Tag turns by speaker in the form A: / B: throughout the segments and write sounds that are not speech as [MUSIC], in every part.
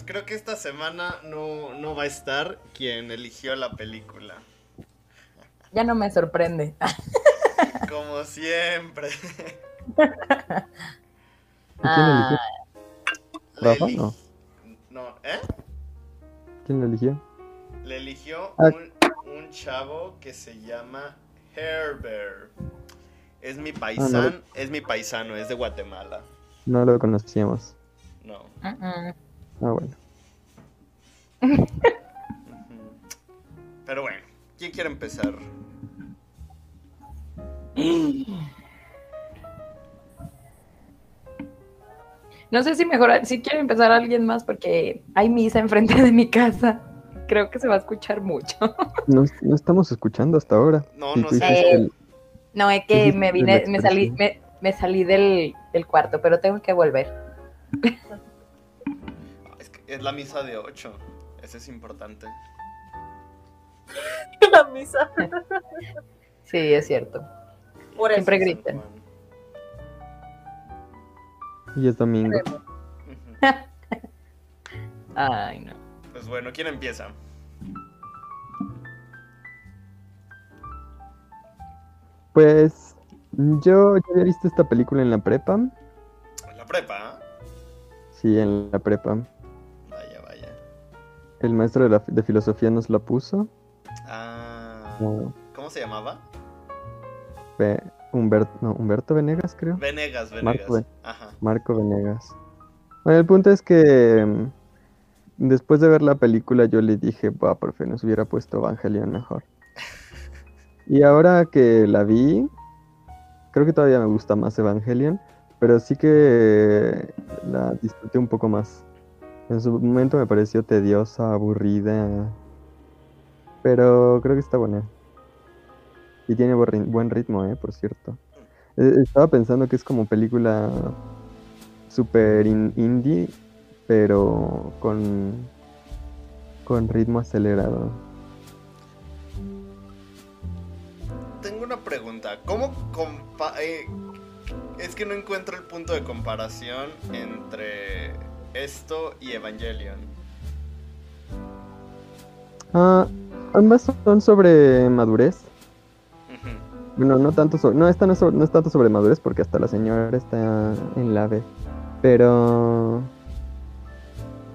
A: pues creo que esta semana no, no va a estar quien eligió la película.
B: Ya no me sorprende.
A: Como siempre.
C: ¿Quién eligió?
A: Le
C: ¿Rafa?
A: eli-
C: No.
A: No, ¿eh?
C: ¿Quién lo eligió?
A: Le eligió
C: Ah.
A: un, un chavo que se llama Herbert. Es mi paisano, es mi paisano, es de Guatemala.
C: No lo conocíamos.
A: No.
C: Ah, bueno.
A: Pero bueno, ¿quién quiere empezar?
B: No sé si mejor, si quiere empezar alguien más porque hay misa enfrente de mi casa. Creo que se va a escuchar mucho.
C: No, no estamos escuchando hasta ahora.
A: No, no sé.
B: Eh,
C: el-
B: No, es que me vine, me salí, me, me salí del, del cuarto, pero tengo que volver.
A: Es, que es la misa de 8. Eso es importante. [LAUGHS]
D: La misa.
B: Sí, es cierto.
D: Por eso.
B: Siempre.
A: Juan.
C: Y es domingo. [LAUGHS]
B: Ay, no.
A: Pues bueno, ¿quién empieza?
C: Pues yo ya había visto esta película en la prepa.
A: En la prepa.
C: Sí, en la prepa. El maestro de, la, de filosofía nos la puso.
A: Ah,
C: No,
A: ¿Cómo se llamaba?
C: Humberto, no, Humberto Venegas, creo.
A: Venegas,
C: Marco
A: Venegas.
C: Ven-
A: Ajá.
C: Marco Venegas. Bueno, el punto es que mm, después de ver la película yo le dije, va, profe, nos hubiera puesto Evangelion mejor. [LAUGHS] Y ahora que la vi, creo que todavía me gusta más Evangelion, pero sí que la disfruté un poco más. En su momento me pareció tediosa, aburrida, pero creo que está buena. Y tiene buen ri- buen ritmo, eh, por cierto. Eh, Estaba pensando que es como película super in- indie, pero con, con ritmo acelerado.
A: Tengo una pregunta. ¿Cómo compa eh, es que no encuentro el punto de comparación entre esto y Evangelion.
C: Ah, ambas son sobre madurez. Bueno, no tanto sobre, no, esta no es, sobre- no es tanto sobre madurez porque hasta la señora está en la B. Pero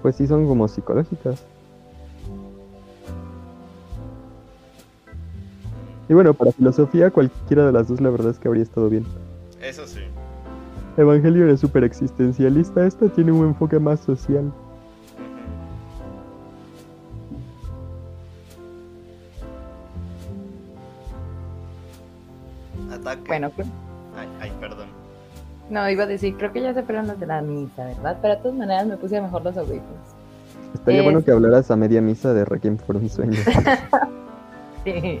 C: pues sí son como psicológicas. Y bueno, para filosofía cualquiera de las dos la verdad es que habría estado bien.
A: Eso sí.
C: Evangelion es súper existencialista, esta tiene un enfoque más social.
A: Ataque.
B: Bueno, creo-
A: Ay, ay, perdón.
B: no, iba a decir, creo que ya se fueron los de la misa, ¿verdad? Pero de todas maneras me puse mejor los audífonos.
C: Estaría
B: Es-
C: bueno que hablaras a media misa de Requiem por un sueño. [LAUGHS]
B: Sí.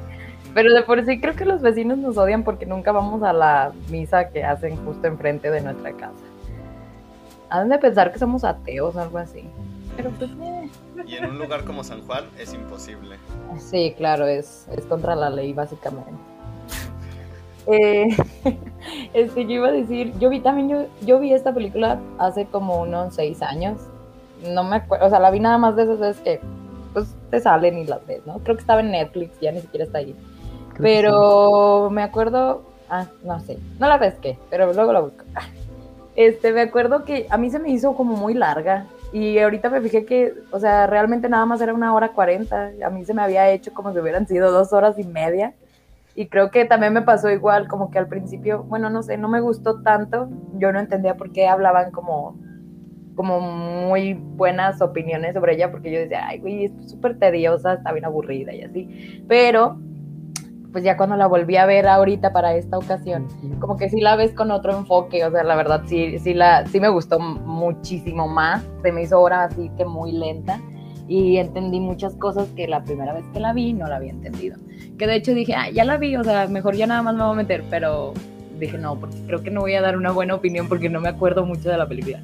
B: Pero de por sí creo que los vecinos nos odian porque nunca vamos a la misa que hacen justo enfrente de nuestra casa. Han de pensar que somos ateos o algo así. Pero pues, eh.
A: Y en un lugar como San Juan es imposible.
B: sí, claro, es, es contra la ley básicamente. Eh, [LAUGHS] este, yo iba a decir, yo vi también, yo, yo vi esta película hace como unos seis años. No me acuerdo, o sea, la vi nada más de esas veces que pues te salen y las ves, ¿no? Creo que estaba en Netflix, ya ni siquiera está ahí. Pero me acuerdo, ah, no sé, no la pesqué, pero luego la busco. [LAUGHS] Este, me acuerdo que a mí se me hizo como muy larga y ahorita me fijé que, o sea, realmente nada más era una hora cuarenta. A mí se me había hecho como si hubieran sido dos horas y media. Y creo que también me pasó igual, como que al principio, bueno, no sé, no me gustó tanto. Yo no entendía por qué hablaban como, como muy buenas opiniones sobre ella, porque yo decía, ay, güey, es súper tediosa, está bien aburrida y así. Pero pues ya cuando la volví a ver ahorita para esta ocasión, como que sí la ves con otro enfoque, o sea, la verdad sí, sí, la, sí me gustó muchísimo más, se me hizo ahora así que muy lenta y entendí muchas cosas que la primera vez que la vi no la había entendido. Que de hecho dije, ah, ya la vi, o sea, mejor ya nada más me voy a meter, pero dije no, porque creo que no voy a dar una buena opinión porque no me acuerdo mucho de la película.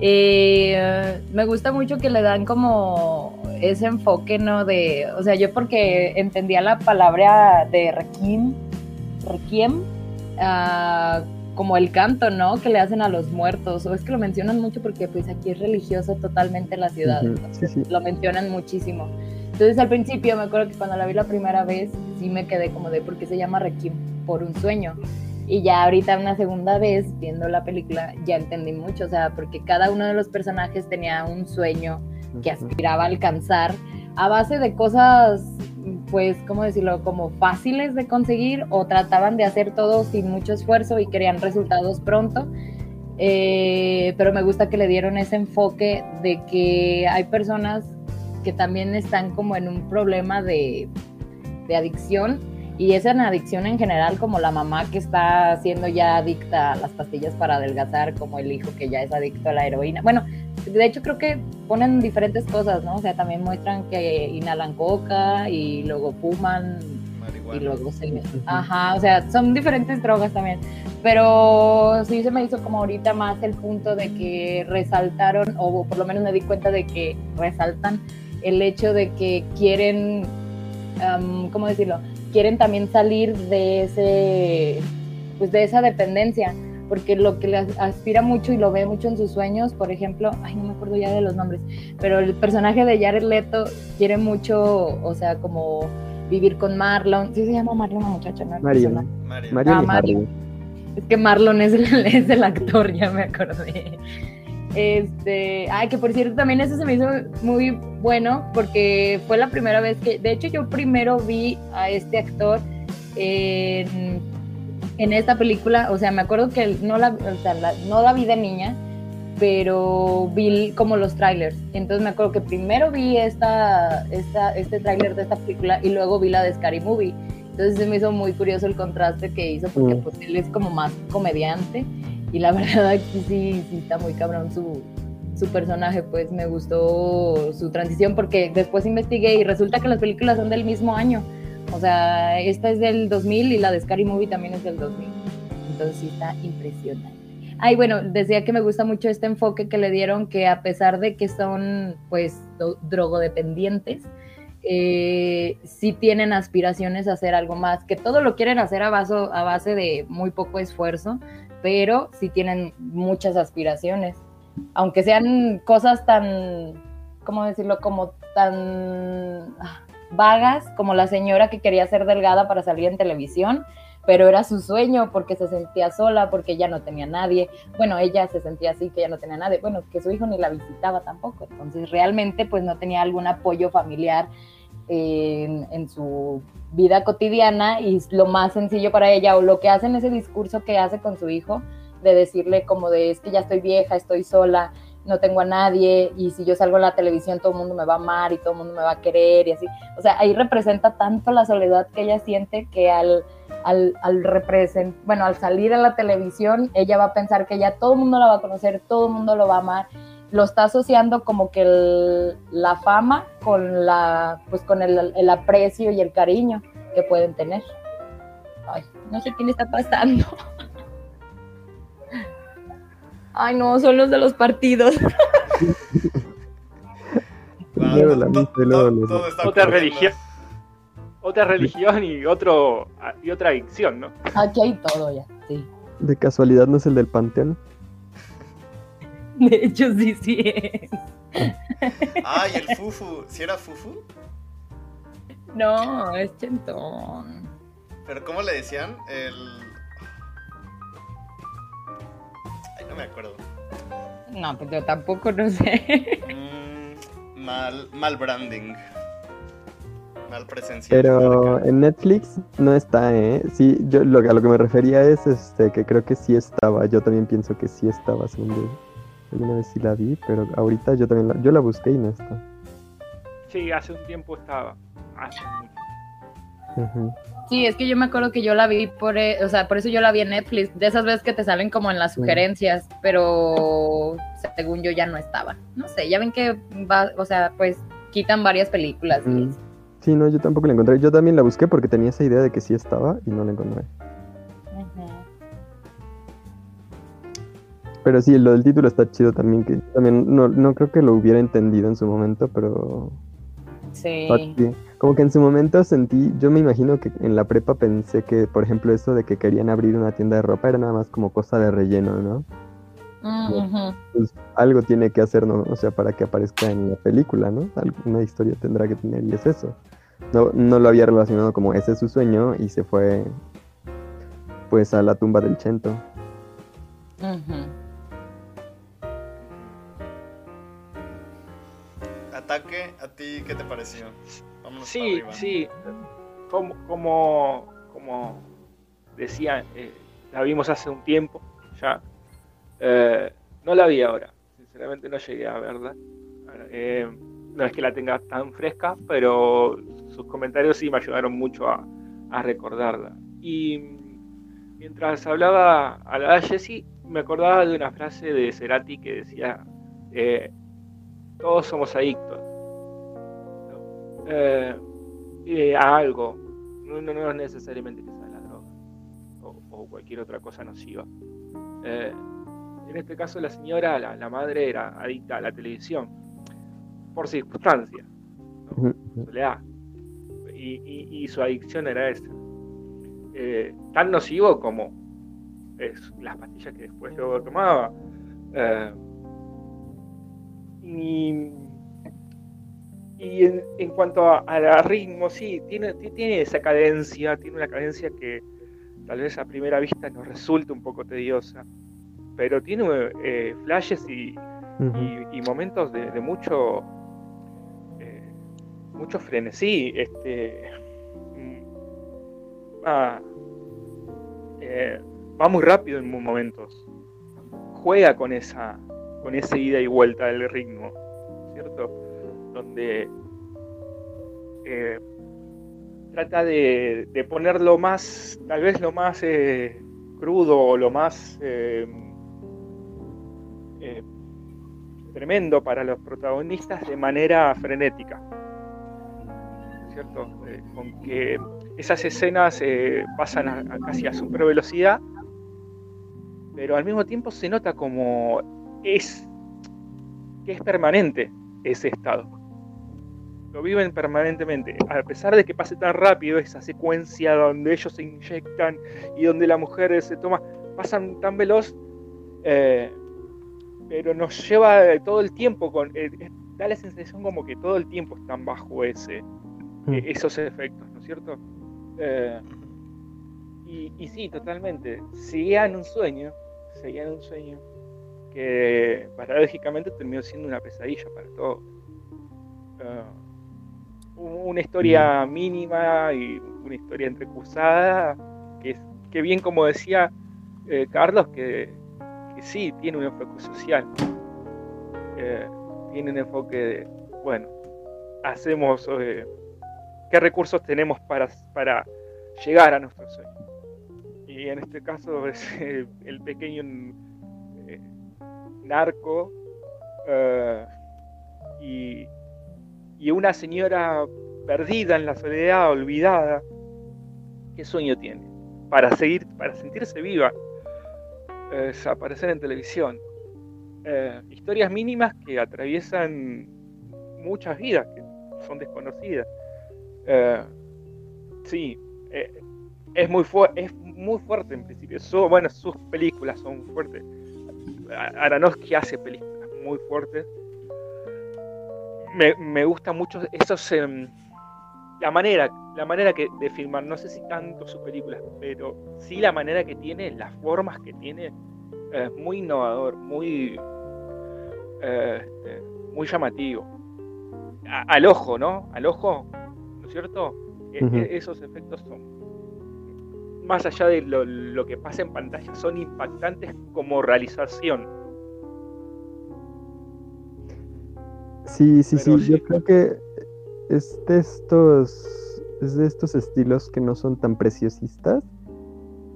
B: Eh, me gusta mucho que le dan como ese enfoque, ¿no? De, o sea, yo porque entendía la palabra de requiem, requiem, ah, como el canto, ¿no? Que le hacen a los muertos, o es que lo mencionan mucho porque pues aquí es religioso totalmente la ciudad,
C: Ujú,
B: entonces
C: sí, sí.
B: lo mencionan muchísimo. Entonces al principio me acuerdo que cuando la vi la primera vez sí me quedé como de por qué se llama Requiem por un sueño. Y ya ahorita una segunda vez viendo la película ya entendí mucho, o sea, porque cada uno de los personajes tenía un sueño que aspiraba a alcanzar a base de cosas, pues, ¿cómo decirlo? Como fáciles de conseguir o trataban de hacer todo sin mucho esfuerzo y querían resultados pronto. Eh, pero me gusta que le dieron ese enfoque de que hay personas que también están como en un problema de, de adicción y esa adicción en general como la mamá que está siendo ya adicta a las pastillas para adelgazar, como el hijo que ya es adicto a la heroína. Bueno, de hecho creo que ponen diferentes cosas, ¿no? O sea, también muestran que inhalan coca y luego fuman
A: Marihuana.
B: y luego se... Ajá, o sea, son diferentes drogas también. Pero sí se me hizo como ahorita más el punto de que resaltaron, o por lo menos me di cuenta de que resaltan el hecho de que quieren, am, ¿cómo decirlo? Quieren también salir de ese, pues de esa dependencia, porque lo que le as- aspira mucho y lo ve mucho en sus sueños, por ejemplo, ay, no me acuerdo ya de los nombres, pero el personaje de Jared Leto quiere mucho, o sea, como vivir con Marlon, sí se llama Marlon la muchacha, ¿no?
C: Marion.
B: personaje.
A: Mario.
C: Marion
B: Ah,
C: y
B: Mario.
C: Harry.
B: Es que Marlon es el, [LAUGHS] es el actor, ya me acordé. Este, ay, que por cierto también eso se me hizo muy bueno porque fue la primera vez que, de hecho yo primero vi a este actor en, en esta película, o sea, me acuerdo que no la, o sea, la- no la vi de niña, pero vi como los trailers. Entonces me acuerdo que primero vi esta, esta, este tráiler de esta película y luego vi la de Scary Movie. Entonces se me hizo muy curioso el contraste que hizo porque
C: Mm.
B: pues él es como más comediante y la [LAUGHS] verdad aquí sí, sí está muy cabrón su, su personaje, pues me gustó su transición porque después investigué y resulta que las películas son del mismo año. O sea, esta es del 2000 y la de Scary Movie también es del 2000. Entonces sí está impresionante. Ay, bueno, decía que me gusta mucho este enfoque que le dieron, que a pesar de que son, pues, drogodependientes, eh, sí tienen aspiraciones a hacer algo más, que todo lo quieren hacer a, vaso- a base de muy poco esfuerzo, pero sí tienen muchas aspiraciones. Aunque sean cosas tan, ¿cómo decirlo? Como tan ah, vagas, como la señora que quería ser delgada para salir en televisión, pero era su sueño porque se sentía sola, porque ya no tenía nadie. Bueno, ella se sentía así, que ya no tenía nadie. Bueno, que su hijo ni la visitaba tampoco. Entonces, realmente, pues no tenía algún apoyo familiar en, en su vida cotidiana y lo más sencillo para ella o lo que hace ese discurso que hace con su hijo de decirle como de es que ya estoy vieja, estoy sola, no tengo a nadie y si yo salgo en la televisión todo el mundo me va a amar y todo el mundo me va a querer y así. O sea, ahí representa tanto la soledad que ella siente que al, al, al represent, bueno, al salir a la televisión ella va a pensar que ya todo el mundo la va a conocer, todo el mundo lo va a amar. Lo está asociando como que el- la fama con la, pues con el, el aprecio y el cariño que pueden tener. Ay, no sé qué le está pasando. [LAUGHS] Ay, no, son los de los partidos. [LAUGHS]
D: Otra religión. Otra religión y otro y otra adicción, ¿no?
B: Aquí hay todo ya, sí.
C: De casualidad no es el del Panteón. [LAUGHS]
B: De hecho, sí, sí es.
A: Ay, el Fufu. ¿Si era Fufu?
B: No, es chentón.
A: Pero ¿cómo le decían? El... Ay, no me acuerdo.
B: No, pues yo tampoco no sé.
A: Mm, mal, mal branding. Mal presencia.
C: Pero en Netflix no está, ¿eh? Sí, yo lo, a lo que me refería es este que creo que sí estaba. Yo también pienso que sí estaba, según yo. Alguna vez sí la vi, pero ahorita yo también la, yo la busqué y no está.
D: Sí, hace un tiempo estaba. Hace mucho.
B: Sí, es que yo me acuerdo que yo la vi por, eh, o sea, por eso yo la vi en Netflix, de esas veces que te salen como en las sugerencias, pero según yo ya no estaba. No sé, ya ven que va, o sea, pues quitan varias películas y.
C: Sí, no, yo tampoco la encontré. Yo también la busqué porque tenía esa idea de que sí estaba y no la encontré. Pero sí, lo del título está chido también, que también no, no creo que lo hubiera entendido en su momento, pero
B: Sí.
C: Como que en su momento sentí, yo me imagino que en la prepa pensé que, por ejemplo, eso de que querían abrir una tienda de ropa era nada más como cosa de relleno, ¿no?
B: Mm.
C: Pues algo tiene que hacer, ¿no? O sea, para que aparezca en la película, ¿no? Alguna historia tendrá que tener y es eso. No, no lo había relacionado como ese es su sueño y se fue pues a la tumba del Chento.
A: Ataque, ¿a ti qué te pareció? Vámonos para
D: Sí,
A: arriba.
D: sí. Como, como, como decía, eh, la vimos hace un tiempo ya. Eh, no la vi ahora. Sinceramente no llegué a verla. Eh, no es que la tenga tan fresca, pero sus comentarios sí me ayudaron mucho a, a recordarla. Y mientras hablaba a la Jessie, me acordaba de una frase de Cerati que decía, eh, todos somos adictos. ¿no? Eh, eh, a algo. No, no, no es necesariamente que sea la droga o, o cualquier otra cosa nociva. Eh, en este caso la señora, la, la madre, era adicta a la televisión por circunstancias, ¿no? soledad. Y, y- y su adicción era esa. Eh, tan nocivo como es, las pastillas que después luego tomaba. Eh, y y en, en cuanto a, a ritmo, sí, tiene, ti- tiene esa cadencia, tiene una cadencia que tal vez a primera vista nos resulte un poco tediosa, pero tiene eh, flashes y, y- y momentos de, de mucho eh, mucho frenesí este va, eh, va muy rápido en momentos juega con esa con esa ida y vuelta del ritmo cierto donde eh, trata de, de poner lo más tal vez lo más eh, crudo o lo más eh, tremendo para los protagonistas de manera frenética. ¿Cierto? Con que esas escenas pasan a, a casi a super velocidad, pero al mismo tiempo se nota como es que es permanente ese estado. Lo viven permanentemente, a pesar de que pase tan rápido esa secuencia donde ellos se inyectan y donde la mujer se toma, pasan tan veloz, eh, pero nos lleva eh, todo el tiempo con eh, da la sensación como que todo el tiempo están bajo ese eh, esos efectos no es cierto y, y sí totalmente. Seguían un sueño seguían un sueño que paradójicamente terminó siendo una pesadilla para todos u- una historia mínima y una historia entrecruzada que, que bien como decía eh, Carlos que que sí tiene un enfoque social. Eh, tiene un enfoque de, bueno, hacemos, eh, qué recursos tenemos para, para llegar a nuestro sueño. Y en este caso es el, pequeño narco eh, y, y una señora perdida en la soledad, olvidada. ¿Qué sueño tiene? Para seguir, para sentirse viva eh, aparecer en televisión. Eh, historias mínimas que atraviesan muchas vidas que son desconocidas. Sí, es, muy es muy fuerte en principio. Bueno, sus películas son fuertes. Aronofsky hace películas muy fuertes. Me, me gusta mucho esos... em, la manera, la manera que, de filmar, no sé si tanto sus películas, pero sí la manera que tiene, las formas que tiene, es muy innovador, muy, eh, este, muy llamativo. A- al ojo, ¿no? Al ojo, ¿no es cierto? E- e- esos efectos son, más allá de lo, lo que pasa en pantalla, son impactantes como realización.
C: Sí, sí,
D: Pero
C: sí, yo creo que es de estos, es de estos estilos que no son tan preciosistas,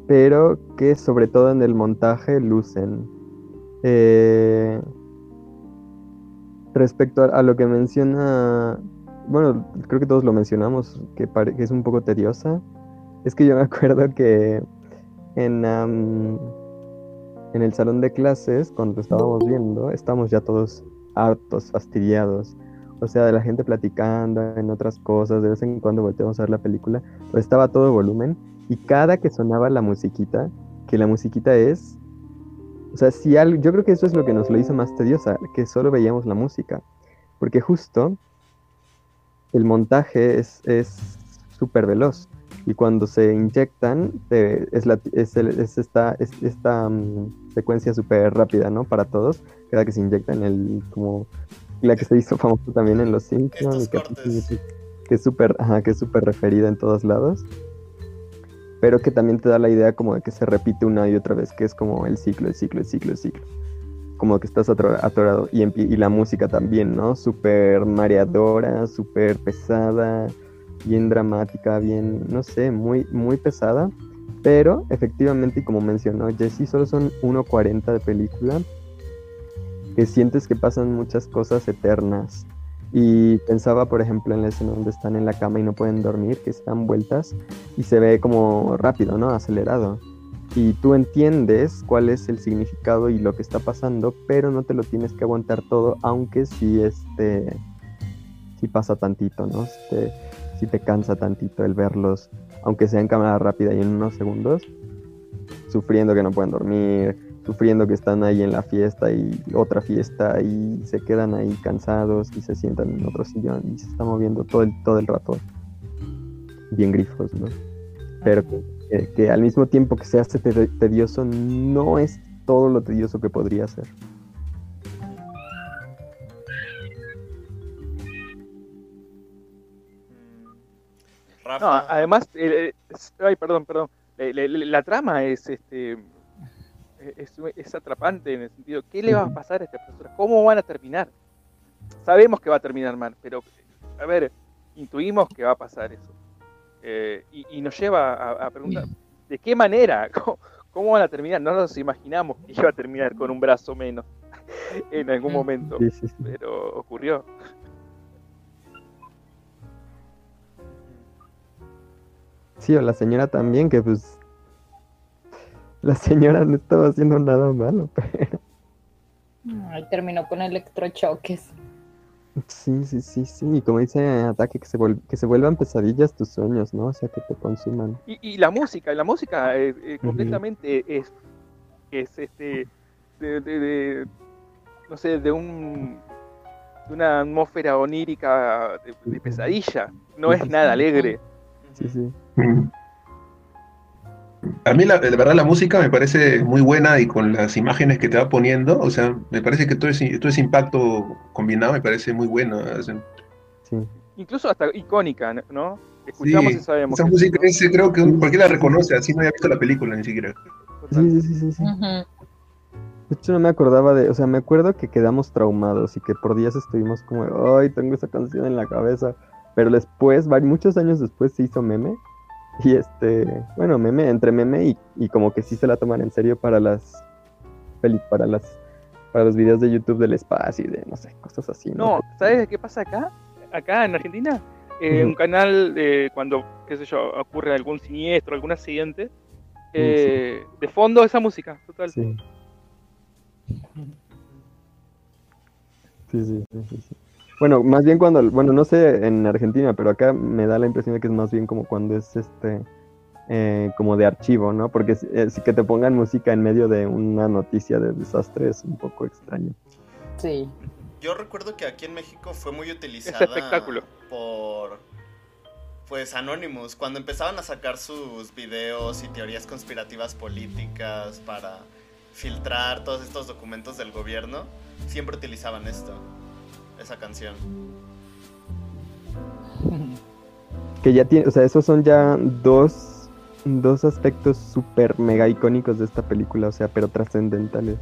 C: pero que sobre todo en el montaje lucen. Eh, respecto a, a lo que menciona, bueno, creo que todos lo mencionamos, que, que es un poco tediosa, es que yo me acuerdo que en, en el salón de clases, cuando estábamos viendo, estábamos ya todos hartos, fastidiados. o sea, de la gente platicando en otras cosas, de vez en cuando volteamos a ver la película, pero estaba todo volumen y cada que sonaba la musiquita, que la musiquita es, o sea, si algo, yo creo que eso es lo que nos lo hizo más tediosa, que solo veíamos la música, porque justo el montaje es súper veloz y cuando se inyectan es, la, es, esta, esta mm, secuencia súper rápida, ¿no? Para todos, cada que se inyectan el como la que se hizo famosa también en Los Simpsons, que, que, es súper, que es súper referida en todos lados, pero que también te da la idea como de que se repite una y otra vez, que es como el ciclo, el ciclo, el ciclo, el ciclo. Como que estás atorado. Y, y la música también, ¿no? Súper mareadora, súper pesada, bien dramática, bien, no sé, muy, muy pesada. Pero efectivamente, y como mencionó Jesse, solo son 1.40 de película que sientes que pasan muchas cosas eternas. Y pensaba, por ejemplo, en la escena donde están en la cama y no pueden dormir, que están vueltas y se ve como rápido, ¿no? Acelerado. Y tú entiendes cuál es el significado y lo que está pasando, pero no te lo tienes que aguantar todo, aunque sí, este, sí pasa tantito, ¿no? Este, sí te cansa tantito el verlos, aunque sea en cámara rápida y en unos segundos, sufriendo que no pueden dormir, sufriendo que están ahí en la fiesta y otra fiesta y se quedan ahí cansados y se sientan en otro sillón y se está moviendo todo el, todo el rato. Bien grifos, ¿no? Pero que, al mismo tiempo que se hace tedioso, no es todo lo tedioso que podría ser.
D: No, además, ay, perdón, perdón. la trama es este es, atrapante en el sentido, ¿qué le va a pasar a esta persona? ¿Cómo van a terminar? Sabemos que va a terminar mal, pero, a ver, intuimos que va a pasar eso. Eh, y, nos lleva a, preguntar, ¿de qué manera? [LAUGHS] ¿Cómo, van a terminar? No nos imaginamos que iba a terminar con un brazo menos [LAUGHS] en algún momento, pero ocurrió.
C: Sí, o la señora también, que pues la señora no estaba haciendo nada malo, [LAUGHS] pero...
B: Ay, terminó con electrochoques.
C: Sí, sí, sí, sí. Y como dice Ataque, que se, que se vuelvan pesadillas tus sueños, ¿no? O sea, que te consuman.
D: Y, la música, la música eh, eh, completamente es, es este, de, no sé, de un de una atmósfera onírica de, pesadilla. No es nada alegre.
C: Sí, sí.
E: A mí, la, verdad, la música me parece muy buena y con las imágenes que te va poniendo, o sea, me parece que todo ese, todo ese impacto combinado me parece muy bueno.
D: Incluso hasta icónica, ¿no? Escuchamos y sabemos.
E: Esa música ese, creo que cualquiera la reconoce, así no haya visto la película ni siquiera.
C: Sí, sí, sí, sí. De hecho, no me acordaba de, o sea, me acuerdo que quedamos traumados y que por días estuvimos como, ay, tengo esa canción en la cabeza. Pero después, muchos años después se hizo meme y este, bueno, meme, entre meme y, como que sí se la toman en serio para las para las para los videos de YouTube del espacio y de no sé, cosas así.
D: No, ¿sabes qué pasa acá? Acá en Argentina, eh, un canal de cuando, qué sé yo, ocurre algún siniestro, algún accidente, eh, de fondo esa música, total.
C: Sí. Sí, sí, sí, sí. Bueno, más bien cuando, bueno, no sé en Argentina, pero acá me da la impresión de que es más bien como cuando es este, eh, como de archivo, ¿no? Porque si, eh, que te pongan música en medio de una noticia de desastre es un poco extraño.
B: Sí.
A: Yo recuerdo que aquí en México fue muy utilizada
D: espectáculo.
A: por pues Anonymous, cuando empezaban a sacar sus videos y teorías conspirativas políticas para filtrar todos estos documentos del gobierno, siempre utilizaban esto esa canción.
C: Que ya tiene, o sea, esos son ya dos, dos aspectos súper mega icónicos de esta película, o sea, pero trascendentales.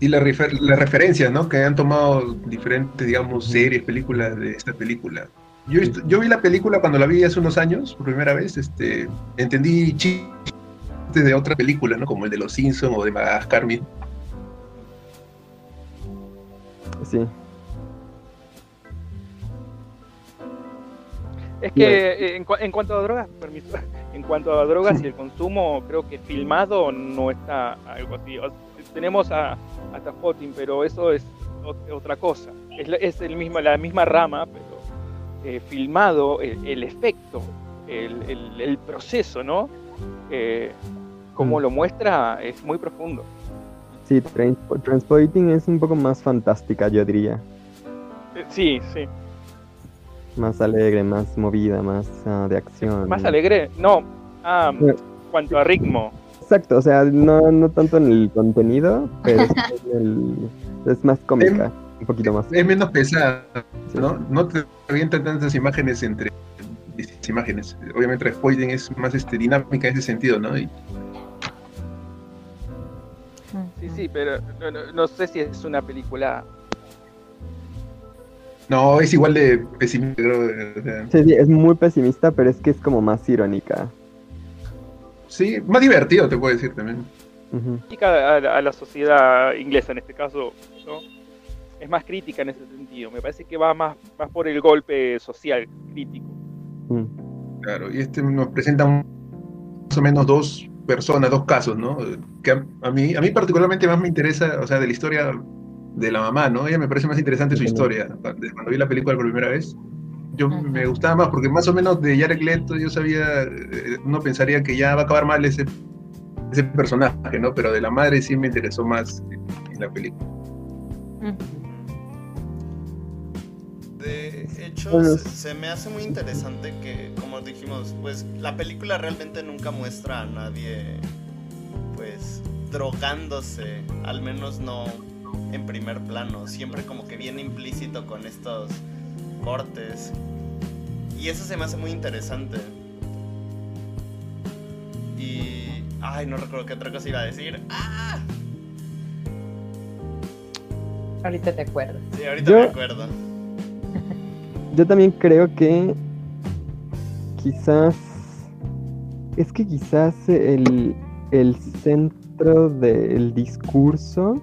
E: Y las la referencias, ¿no? Que han tomado diferentes, digamos, series, películas de esta película. Yo, yo vi la película cuando la vi hace unos años, por primera vez, este, entendí chistes de otra película, ¿no? Como el de Los Simpsons o de Madagascar
C: Sí,
D: Es que eh, en, cuanto a drogas, permiso, [LAUGHS] en cuanto a drogas y el consumo, creo que filmado no está algo así. tenemos a, a pero eso es otra cosa. es, la- es el mismo, la misma rama, pero eh, filmado el, el efecto, el, el- el proceso, ¿no? Eh, como
C: Mm.
D: lo muestra es muy profundo.
C: Sí, Transpo- Transpoiting es un poco más fantástica, yo diría.
D: Sí, sí.
C: Más alegre, más movida, más ah, de acción.
D: Más alegre, no. Ah, cuanto a ritmo.
C: Exacto, o sea, no, no tanto en el contenido, pero el- es más cómica, un poquito más.
E: Es menos pesada,
C: sí.
E: ¿no? No te avientan tantas imágenes entre imágenes. Obviamente Transpoiting es más este, dinámica en ese sentido, ¿no? Y
D: Sí, sí, pero no, no- no sé si es una película.
E: No, es igual de pesimista,
C: Sí, sí, es muy pesimista, pero es que es como más irónica.
E: Sí, más divertido te puedo decir también.
C: Ujú.
D: crítica a, la- a la sociedad inglesa en este caso, ¿no? Es más crítica en ese sentido. Me parece que va más, más por el golpe social crítico.
C: Mm.
E: Claro, y este nos presenta un- más o menos dos personas, dos casos, ¿no? Que a, a mí, a mí particularmente más me interesa, o sea, de la historia de la mamá, ¿no? Ella me parece más interesante su historia. Cuando vi la película por primera vez, yo me gustaba más, porque más o menos de Jared Leto yo sabía, eh, uno pensaría que ya va a acabar mal ese, ese personaje, ¿no? Pero de la madre sí me interesó más en la película.
A: De hecho,
C: Bueno.
A: se, se me hace muy interesante que, como dijimos, pues la película realmente nunca muestra a nadie, pues, drogándose, al menos no en primer plano, siempre como que viene implícito con estos cortes. Y eso se me hace muy interesante. Y... Ay, no recuerdo qué otra cosa iba a decir. ¡Ah!
B: Ahorita te acuerdas.
A: Sí, ahorita
C: Yo-
A: me acuerdo. [LAUGHS]
C: Yo también creo que quizás es que quizás el, el centro del discurso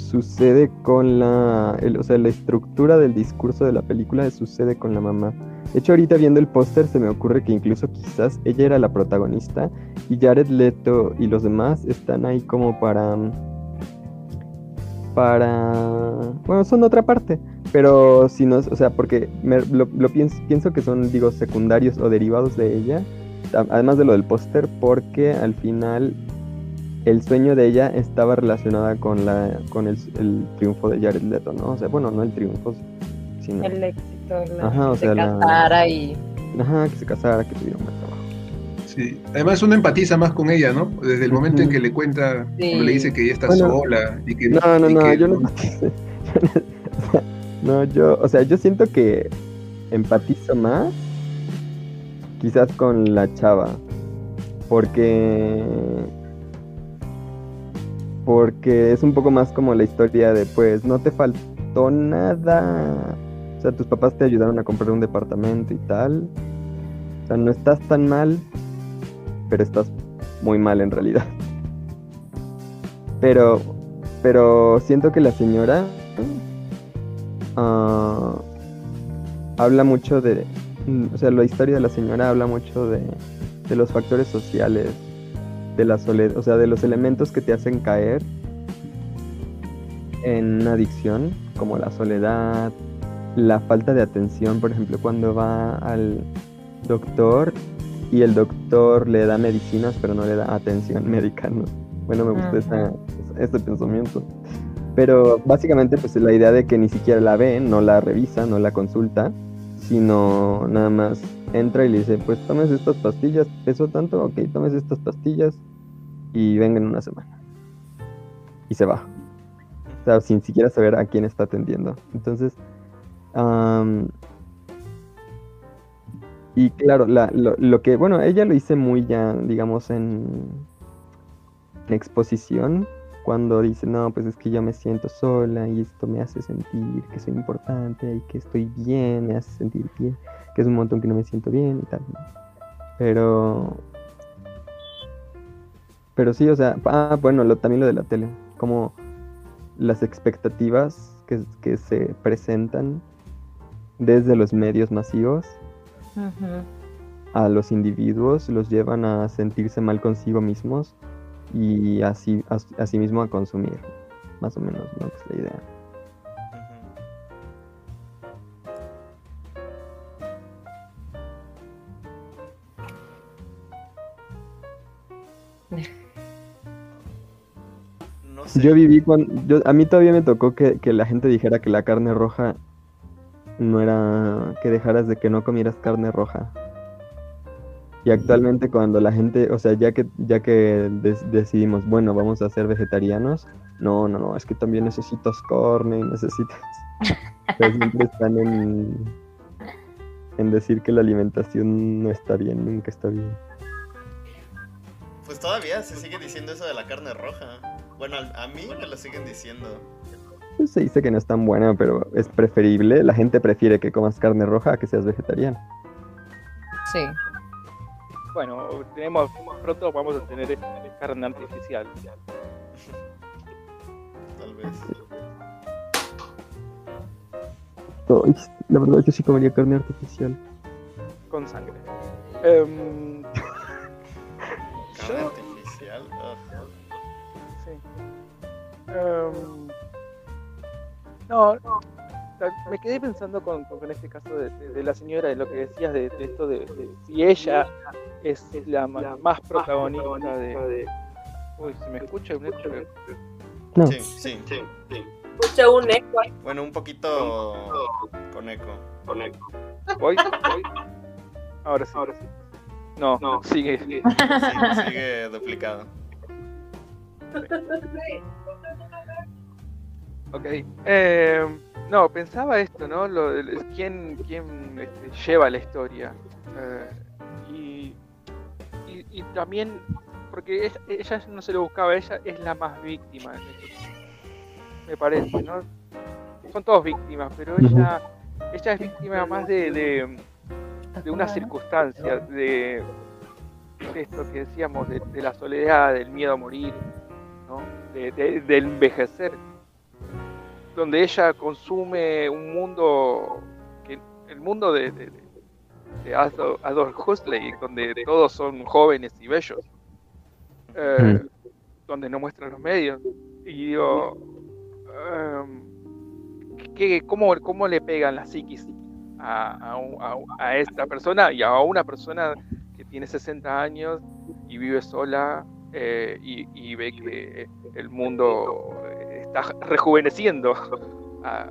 C: sucede con la, o sea, la estructura del discurso de la película sucede con la mamá. De hecho, ahorita viendo el póster se me ocurre que incluso quizás ella era la protagonista y Jared Leto y los demás están ahí como para para bueno, son otra parte. Pero si no, o sea, porque lo, lo pienso, pienso que son, digo, secundarios o derivados de ella, además de lo del póster, porque al final el sueño de ella estaba relacionada con la con el, el triunfo de Jared Leto, ¿no? O sea, bueno, no el triunfo, sino
B: El éxito, la,
C: Ajá, o
B: que se
C: la-
B: casara y...
C: ajá, que se casara, que tuviera un buen trabajo.
E: Sí. Además uno empatiza más con ella, ¿no? Desde el momento en que le cuenta,
B: Sí.
E: cuando le dice que ella está
C: Bueno.
E: sola y que
C: No, no,
E: y
C: no,
E: que-
C: yo no [LAUGHS] [LAUGHS] No, yo, o sea, yo siento que empatizo más quizás con la chava. Porque. Porque es un poco más como la historia de, pues, no te faltó nada. O sea, tus papás te ayudaron a comprar un departamento y tal. O sea, no estás tan mal, pero estás muy mal en realidad. Pero, pero siento que la señora ah, habla mucho de, o sea, la historia de la señora habla mucho de, de los factores sociales, de la soledad, o sea, de los elementos que te hacen caer en una adicción, como la soledad, la falta de atención, por ejemplo, cuando va al doctor y el doctor le da medicinas, pero no le da atención [LAUGHS] médica, ¿no? Bueno, me gusta esa, ese pensamiento. Pero básicamente, pues la idea de que ni siquiera la ve, no la revisa, no la consulta, sino nada más entra y le dice, pues tomes estas pastillas, pesó tanto, ok, tomes estas pastillas y venga en una semana. Y se va. O sea, sin siquiera saber a quién está atendiendo. Entonces, am, y claro, la- lo, lo que, bueno, ella lo hice muy ya, digamos, en, en exposición, cuando dice, no, pues es que yo me siento sola y esto me hace sentir que soy importante y que estoy bien, me hace sentir bien, que es un montón que no me siento bien y tal. Pero... Pero sí, o sea, ah, bueno, lo, también lo de la tele, como las expectativas que, que se presentan desde los medios masivos a los individuos los llevan a sentirse mal consigo mismos y así, a, mismo a consumir, más o menos, ¿no? es la idea.
A: Sé.
C: Yo viví con. Yo, a mí todavía me tocó que, que la gente dijera que la carne roja no era. que dejaras de que no comieras carne roja. Y actualmente cuando la gente, o sea, ya que ya que decidimos, bueno, vamos a ser vegetarianos, no, no, no, es que también necesitas carne y necesitas. [LAUGHS] Pero siempre están en, en decir que la alimentación no está bien, nunca está bien.
A: Pues todavía se sigue diciendo eso de la carne roja. Bueno, a mí me lo siguen diciendo.
C: Pues se dice que no es tan buena, pero es preferible. La gente prefiere que comas carne roja a que seas vegetariano.
B: Sí.
D: Bueno, tenemos, pronto vamos a tener carne artificial.
A: Tal vez.
C: La verdad, yo sí comería carne artificial.
D: con sangre. Em, Em, no, me quedé pensando con, con- con este caso de, de- de la señora, de lo que decías de, de esto de, de si ella es la, más protagonista de... Uy, ¿se me escucha? un eco?
C: No,
A: Sí, sí.
F: Escucha un eco.
A: Bueno, un poquito con eco.
D: ¿Voy? Ahora sí. Ahora sí. No, sigue.
A: Sí, sigue duplicado. [LAUGHS]
D: Ok. Eh, no, pensaba esto, ¿no? Lo, de- ¿Quién, quién este, lleva la historia? Eh, y, y, y también, porque ella, ella no se lo buscaba, ella es la más víctima. en esto, Me parece, ¿no? Son todos víctimas, pero ella, ella es víctima más de, de, de una circunstancia, de, de esto que decíamos, de, de la soledad, del miedo a morir, ¿no? De- de- del envejecer donde ella consume un mundo, que el mundo de, de, de- de Ado- Adolf Huxley, donde todos son jóvenes y bellos, eh, donde no muestran los medios. Y digo, em, ¿qué- cómo, ¿cómo le pegan la psiquis a, a a esta persona y a una persona que tiene 60 años y vive sola eh, y, y ve que el mundo está rejuveneciendo, [LAUGHS] a-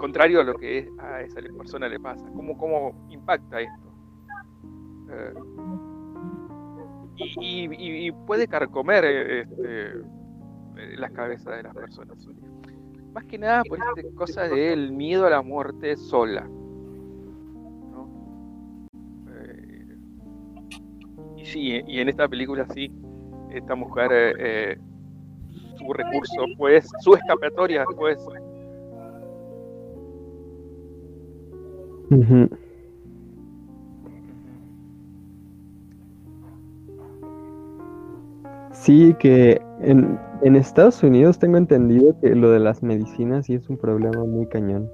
D: contrario a lo que a esa persona le pasa. ¿Cómo, cómo impacta esto? Eh, y, puede carcomer eh, este, eh, las cabezas de las personas. Más que nada por esta cosa del miedo a la muerte sola. ¿no? Y sí, y en esta película sí, esta mujer, su recurso, pues, su escapatoria, pues.
C: Sí, que en, en Estados Unidos tengo entendido que lo de las medicinas sí es un problema muy cañón.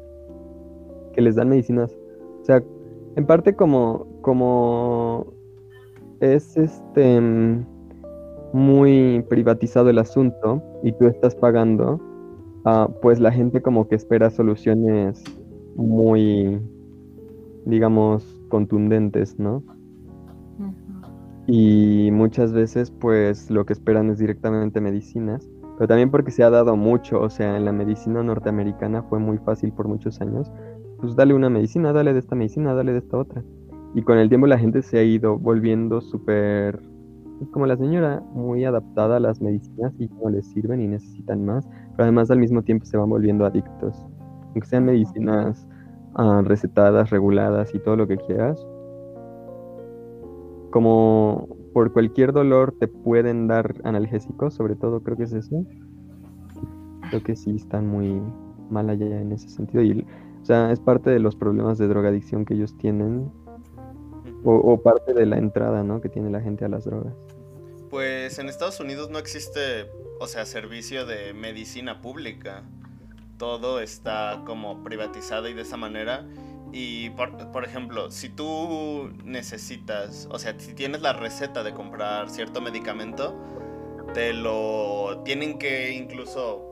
C: Que les dan medicinas. O sea, en parte como, como es este mm, muy privatizado el asunto y tú estás pagando, ah, pues la gente como que espera soluciones muy, digamos, contundentes, ¿no? Y muchas veces pues lo que esperan es directamente medicinas, pero también porque se ha dado mucho, o sea, en la medicina norteamericana fue muy fácil por muchos años, pues dale una medicina, dale de esta medicina, dale de esta otra. Y con el tiempo la gente se ha ido volviendo súper, es como la señora, muy adaptada a las medicinas y no les sirven y necesitan más, pero además al mismo tiempo se van volviendo adictos. Aunque sean medicinas ah, recetadas, reguladas y todo lo que quieras, como por cualquier dolor te pueden dar analgésicos, sobre todo creo que es eso. Creo que sí están muy mal allá en ese sentido. Y, o sea, es parte de los problemas de drogadicción que ellos tienen, o, o parte de la entrada, ¿no? Que tiene la gente a las drogas.
A: Pues en Estados Unidos no existe, o sea, servicio de medicina pública. Todo está como privatizado y de esa manera. Y por, por ejemplo, si tú necesitas, o sea, si tienes la receta de comprar cierto medicamento, te lo tienen que incluso,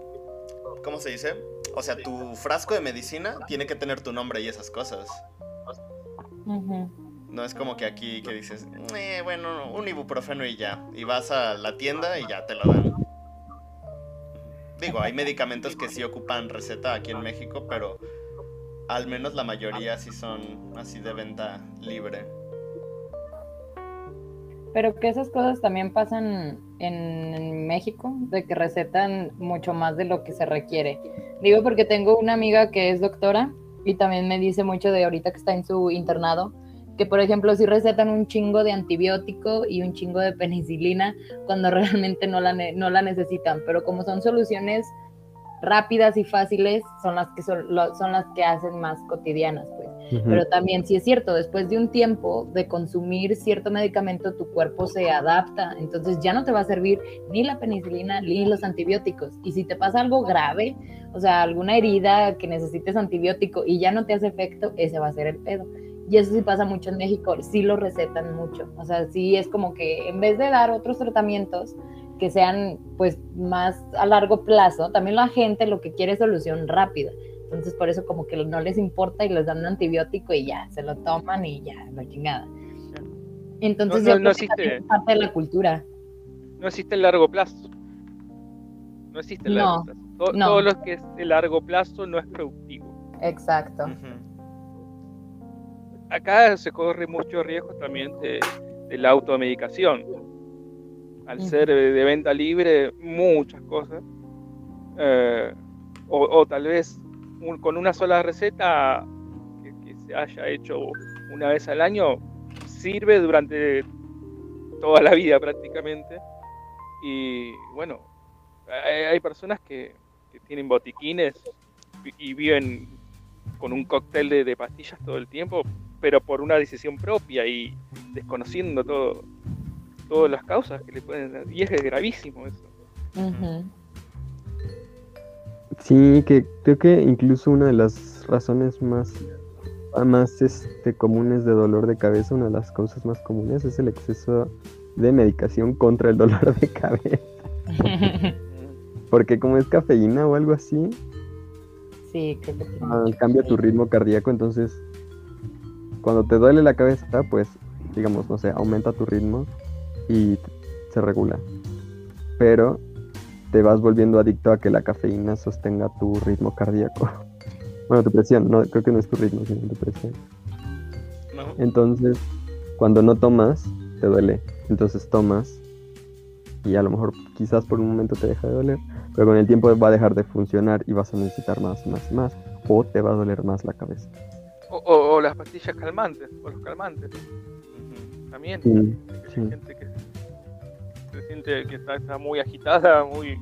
A: ¿cómo se dice? O sea, tu frasco de medicina tiene que tener tu nombre y esas cosas. No es como que aquí que dices, "Eh, bueno, un ibuprofeno y ya. Y vas a la tienda y ya te lo dan. Digo, hay medicamentos que sí ocupan receta aquí en México, pero al menos la mayoría sí son así de venta libre.
B: Pero que esas cosas también pasan en, México, de que recetan mucho más de lo que se requiere. Digo porque tengo una amiga que es doctora y también me dice mucho de ahorita que está en su internado, que por ejemplo si recetan un chingo de antibiótico y un chingo de penicilina cuando [LAUGHS] realmente no la, no la necesitan, pero como son soluciones rápidas y fáciles, son las que son, las que hacen más cotidianas, pues. Pero también sí es cierto, después de un tiempo de consumir cierto medicamento, tu cuerpo se adapta, entonces ya no te va a servir ni la penicilina ni los antibióticos. Y si te pasa algo grave, o sea, alguna herida que necesites antibiótico y ya no te hace efecto, ese va a ser el pedo. Y eso sí pasa mucho en México, sí lo recetan mucho. O sea, sí es como que en vez de dar otros tratamientos que sean pues más a largo plazo, también la gente lo que quiere es solución rápida. Entonces por eso como que no les importa y les dan un antibiótico y ya, se lo toman y ya, la chingada. Entonces
D: No, no,
B: yo
D: no
B: creo que
D: existe-
B: también es parte de la cultura.
D: No existe el largo plazo. No existe el largo
B: No,
D: plazo. Todo lo que es de largo plazo no es productivo.
B: Exacto.
D: Acá se corre mucho riesgo también de, de la automedicación. Al ser de, de venta libre, muchas cosas. eh, o, o tal vez un- con una sola receta que, que se haya hecho una vez al año, sirve durante toda la vida prácticamente. Y bueno, hay, hay personas que, que tienen botiquines y- y viven con un cóctel de, de pastillas todo el tiempo, pero por una decisión propia y desconociendo todo, todas las causas que le pueden dar. Y es gravísimo eso.
C: Sí, que creo que incluso una de las razones más, más este, comunes de dolor de cabeza, una de las causas más comunes es el exceso de medicación contra el dolor de cabeza. [LAUGHS] Porque como es cafeína o algo así,
B: sí, creo que
C: ah, cambia tu ritmo cardíaco, entonces cuando te duele la cabeza, pues digamos, no sé, aumenta tu ritmo y se regula. Pero te vas volviendo adicto a que la cafeína sostenga tu ritmo cardíaco. [LAUGHS] Bueno, tu presión, no, creo que no es tu ritmo, sino tu presión.
A: ¿No?
C: Entonces, cuando no tomas, te duele. Entonces tomas y a lo mejor quizás por un momento te deja de doler, pero con el tiempo va a dejar de funcionar y vas a necesitar más, más, más, o te va a doler más la cabeza.
D: O, o- o las pastillas calmantes, o los calmantes también.
C: Sí,
D: Hay gente que se siente que está, está muy agitada, muy,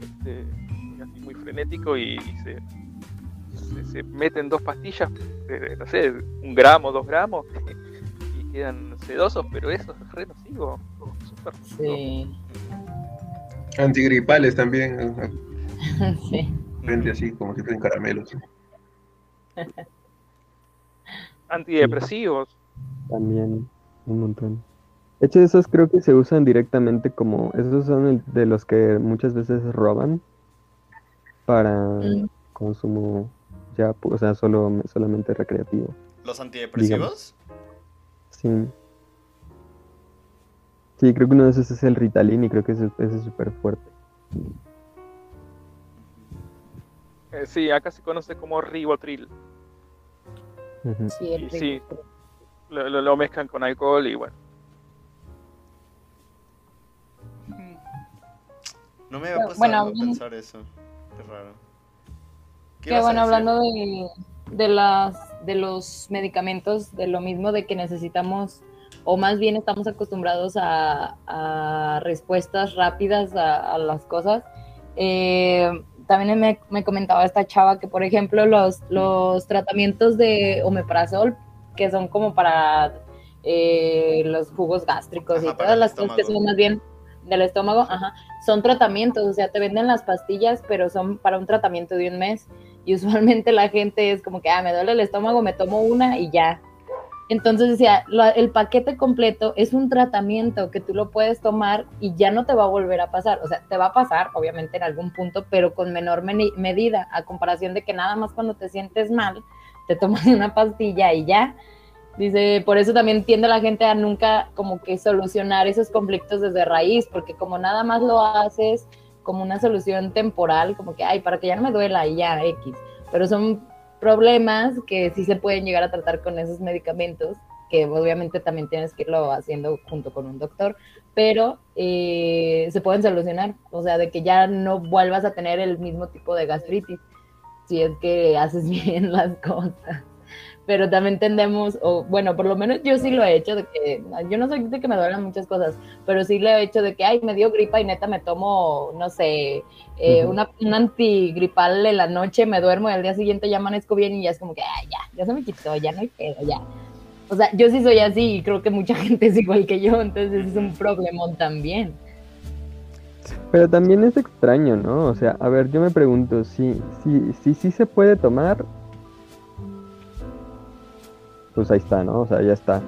D: este, muy así, muy frenético y, y se, se, se meten dos pastillas, de, no sé, un gramo, dos gramos, y quedan sedosos, pero eso es re nocivo, súper nocivo.
B: Sí,
E: Antigripales también, [LAUGHS]
B: sí.
E: frente así, como si fueran caramelos. [LAUGHS]
D: Antidepresivos,
C: También un montón. De hecho, esos creo que se usan directamente como, esos son el- de los que muchas veces roban para
B: Mm.
C: consumo ya, o sea, solo, solamente recreativo.
A: ¿Los antidepresivos?
C: Sí. Sí, creo que uno de esos es el Ritalin y creo que ese, ese es súper fuerte.
D: eh, sí, acá se conoce como ribotril.
B: Sí, el
D: lo, lo- lo mezclan con alcohol y bueno.
A: No me había
B: Bueno,
A: puesto
B: bueno,
A: a
B: hablando-
A: pensar eso. Qué raro. ¿Qué
B: Que bueno, hablando de, de las de los medicamentos, de lo mismo de que necesitamos, o más bien estamos acostumbrados a, a respuestas rápidas a, a las cosas. eh, también me, me comentaba esta chava que, por ejemplo, los, los tratamientos de omeprazol, que son como para eh, los jugos gástricos
A: Ajá,
B: y todas las cosas que son más bien del estómago, ajá, son tratamientos, o sea, te venden las pastillas, pero son para un tratamiento de un mes. Y usualmente la gente es como que, ah, me duele el estómago, me tomo una y ya. Entonces decía, el paquete completo es un tratamiento que tú lo puedes tomar y ya no te va a volver a pasar. O sea, te va a pasar, obviamente, en algún punto, pero con menor medida, a comparación de que nada más cuando te sientes mal, te tomas una pastilla y ya. Dice, por eso también tiende la gente a nunca como que solucionar esos conflictos desde raíz, porque como nada más lo haces como una solución temporal, como que, ay, para que ya no me duela y ya, X. Pero son problemas que sí se pueden llegar a tratar con esos medicamentos, que obviamente también tienes que irlo haciendo junto con un doctor, pero eh, se pueden solucionar, o sea, de que ya no vuelvas a tener el mismo tipo de gastritis, si es que haces [LAUGHS] bien las cosas pero también tendemos, o bueno, por lo menos yo sí lo he hecho, de que yo no soy de que me duelen muchas cosas, pero sí lo he hecho de que, ay, me dio gripa y neta me tomo, no sé, eh, una, un antigripal en la noche, me duermo y al día siguiente ya amanezco bien y ya es como que, ay, ya, ya se me quitó, ya no hay pedo, ya. O sea, yo sí soy así y creo que mucha [LAUGHS] gente es igual que yo, entonces es un problemón también.
C: Pero también es extraño, ¿no? O sea, a ver, yo me pregunto, si sí si, si, se puede tomar, pues ahí está, ¿no? O sea, ya está.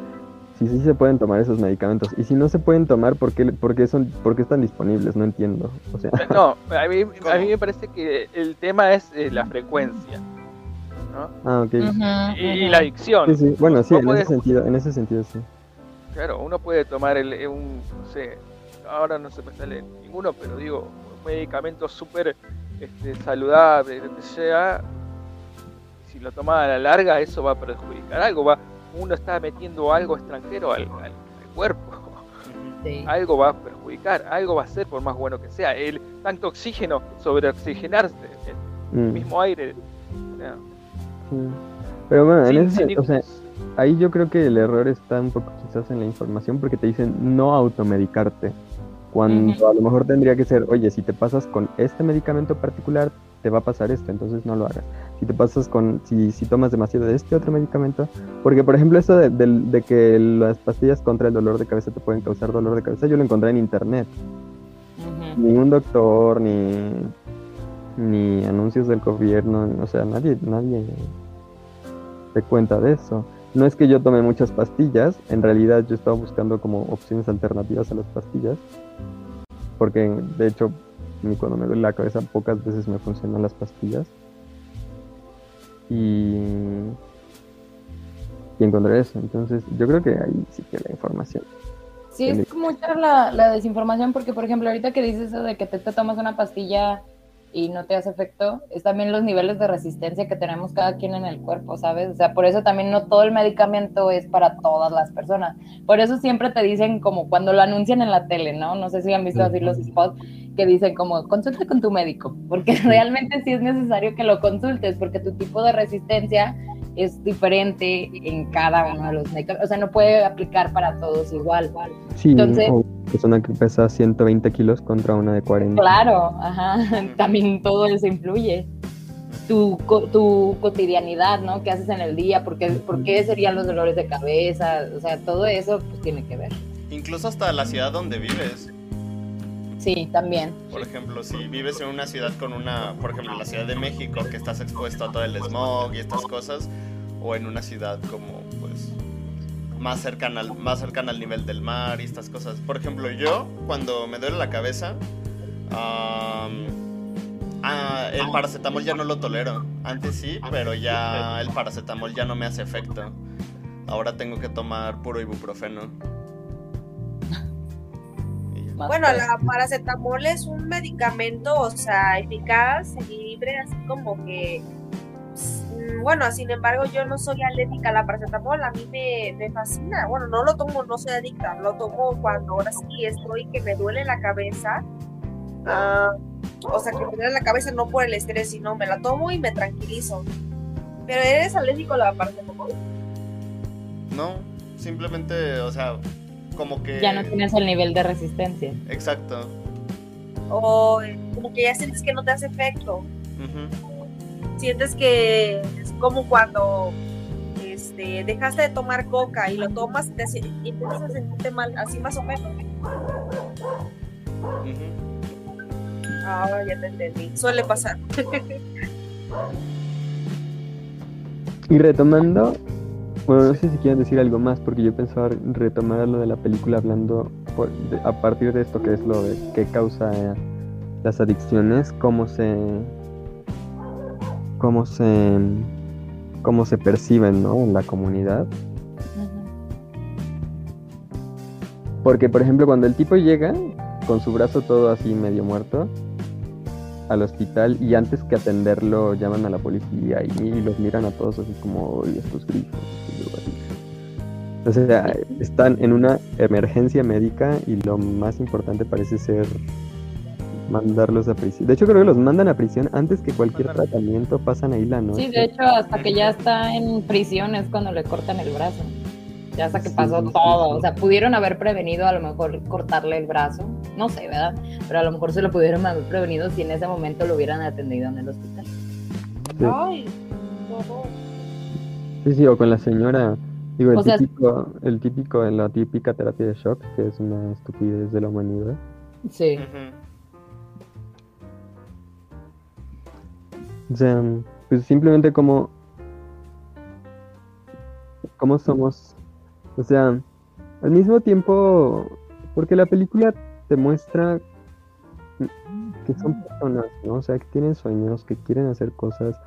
C: Si sí, se pueden tomar esos medicamentos. Y si no se pueden tomar, ¿por qué, por qué son, por qué están disponibles? No entiendo. O sea... [LAUGHS]
D: No, a mí, a mí me parece que el tema es eh, la frecuencia. ¿no?
C: Ah, ok.
D: y, la adicción.
C: Sí, sí. Bueno, sí, en, ese sentido, en ese sentido sí.
D: Claro, uno puede tomar el, un, no sé, ahora no se me sale ninguno, pero digo, un medicamento súper este, saludable, lo que sea, lo toma a la larga, eso va a perjudicar algo, va, uno está metiendo algo extranjero al, cuerpo. [LAUGHS] [LAUGHS] Algo va a perjudicar, algo va a ser por más bueno que sea. El tanto oxígeno sobre oxigenarse, el mm. mismo aire.
C: Pero bueno, en ese, o sea, ahí yo creo que el error está un poco quizás en la información porque te dicen no automedicarte. Cuando a lo mejor tendría que ser, oye, si te pasas con este medicamento particular, te va a pasar esto, entonces no lo hagas. Si te pasas con, si, si tomas demasiado de este otro medicamento, porque por ejemplo eso de, que las pastillas contra el dolor de cabeza te pueden causar dolor de cabeza, yo lo encontré en internet. Ningún doctor, ni, ni anuncios del gobierno, o sea, nadie, nadie te cuenta de eso. No es que yo tome muchas pastillas, en realidad yo estaba buscando como opciones alternativas a las pastillas, porque de hecho cuando me duele la cabeza pocas veces me funcionan las pastillas. Y, y encontré eso. Entonces yo creo que ahí sí que la información.
B: Sí, es mucha la, la desinformación porque, por ejemplo, ahorita que dices eso de que te, te tomas una pastilla y no te hace efecto, es también los niveles de resistencia que tenemos cada quien en el cuerpo, ¿sabes? O sea, por eso también no todo el medicamento es para todas las personas. Por eso siempre te dicen como cuando lo anuncian en la tele, ¿no? No sé si han visto así los spots que dicen como consulta con tu médico, porque realmente sí es necesario que lo consultes, porque tu tipo de resistencia es diferente en cada uno de los medicamentos, o sea, no puede aplicar para todos igual.
C: Sí, Entonces, una persona que pesa 120 kilos contra una de 40.
B: Claro, ajá, [LAUGHS] también todo eso influye. Tu, tu cotidianidad, ¿no? ¿Qué haces en el día? ¿Por qué, ¿Por qué serían los dolores de cabeza? O sea, todo eso pues tiene que ver.
A: Incluso hasta la ciudad donde vives.
B: Sí, también.
A: Por ejemplo, si vives en una ciudad con una, por ejemplo, la Ciudad de México, que estás expuesto a todo el smog y estas cosas, o en una ciudad como, pues, más cercana al, más cercana al nivel del mar y estas cosas. Por ejemplo, yo, cuando me duele la cabeza, ah, el paracetamol ya no lo tolero. Antes sí, pero ya el paracetamol ya no me hace efecto. Ahora tengo que tomar puro ibuprofeno.
F: Bueno, la paracetamol es un medicamento, o sea, eficaz y libre, así como que, mm, bueno, sin embargo, yo no soy alérgica a la paracetamol, a mí me, fascina. Bueno, no lo tomo, no soy adicta, lo tomo cuando ahora sí estoy que me duele la cabeza. Ah, o sea, que me duele la cabeza no por el estrés, sino me la tomo y me tranquilizo. ¿Pero eres alérgico a la paracetamol?
A: No, simplemente, o sea, como que...
B: Ya no tienes el nivel de resistencia.
A: Exacto.
F: O como que ya sientes que no te hace efecto. Sientes que es como cuando este, dejaste de tomar coca y lo tomas y, te, y empiezas a sentirte mal, así más o menos. Ah, ya te entendí. Suele pasar. [LAUGHS]
C: y retomando bueno, no sé si quieren decir algo más, porque yo pensaba retomar lo de la película hablando por, de, a partir de esto que es lo de, que causa eh, las adicciones, cómo se. cómo se. cómo se perciben, ¿no? En la comunidad. Porque, por ejemplo, cuando el tipo llega con su brazo todo así medio muerto, al hospital y antes que atenderlo llaman a la policía y, los miran a todos así como, oye, estos grifos. O sea, están en una emergencia médica y lo más importante parece ser mandarlos a prisión. De hecho, creo que los mandan a prisión antes que cualquier tratamiento, pasan ahí la noche.
B: Sí, de hecho, hasta que ya está en prisión es cuando le cortan el brazo. Ya hasta que pasó todo. O sea, pudieron haber prevenido a lo mejor cortarle el brazo. No sé, ¿verdad? Pero a lo mejor se lo pudieron haber prevenido si en ese momento lo hubieran atendido en el hospital.
F: Ay,
C: Sí, sí, o con la señora. Digo, el típico, el típico, la típica terapia de shock, que es una estupidez de la humanidad.
B: Sí.
C: O sea, pues simplemente como. ¿Cómo somos? O sea, al mismo tiempo. Porque la película te muestra que son personas, ¿no? O sea, que tienen sueños, que quieren hacer cosas.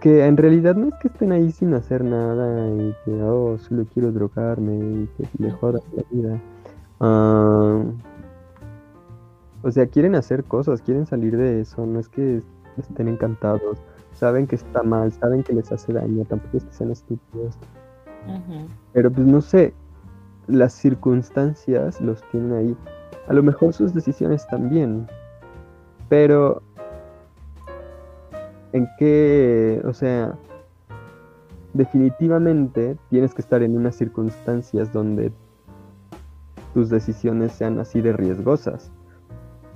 C: Que en realidad no es que estén ahí sin hacer nada y que, oh, solo quiero drogarme y que le joda la vida. Ah, o sea, quieren hacer cosas, quieren salir de eso, no es que estén encantados, saben que está mal, saben que les hace daño, tampoco es que sean estúpidos. Pero pues no sé, las circunstancias los tienen ahí. A lo mejor sus decisiones también. Pero en qué, o sea, definitivamente tienes que estar en unas circunstancias donde tus decisiones sean así de riesgosas.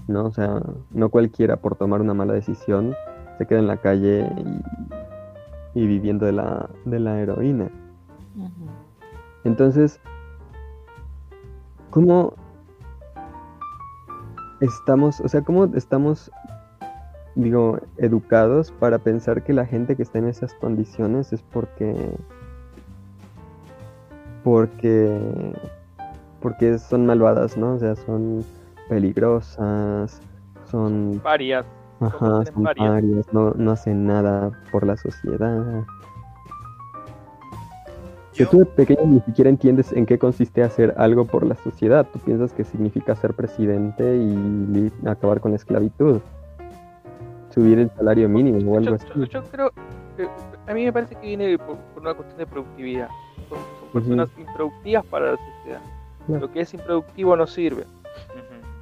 C: ¿no? O sea, no cualquiera por tomar una mala decisión se queda en la calle y, viviendo de la, de la heroína. Entonces, ¿cómo estamos, o sea, cómo estamos, digo, educados para pensar que la gente que está en esas condiciones es porque, porque, porque son malvadas, ¿no? O sea, son peligrosas, son...
D: Varias.
C: Ajá, son varias, no, no hacen nada por la sociedad. Que tú de pequeño ni siquiera entiendes en qué consiste hacer algo por la sociedad. Tú piensas que significa ser presidente y acabar con la esclavitud. Subir el salario mínimo o algo
D: así. Yo, creo, a mí me parece que viene por, una cuestión de productividad. Son, personas improductivas para la sociedad. Lo que es improductivo no sirve.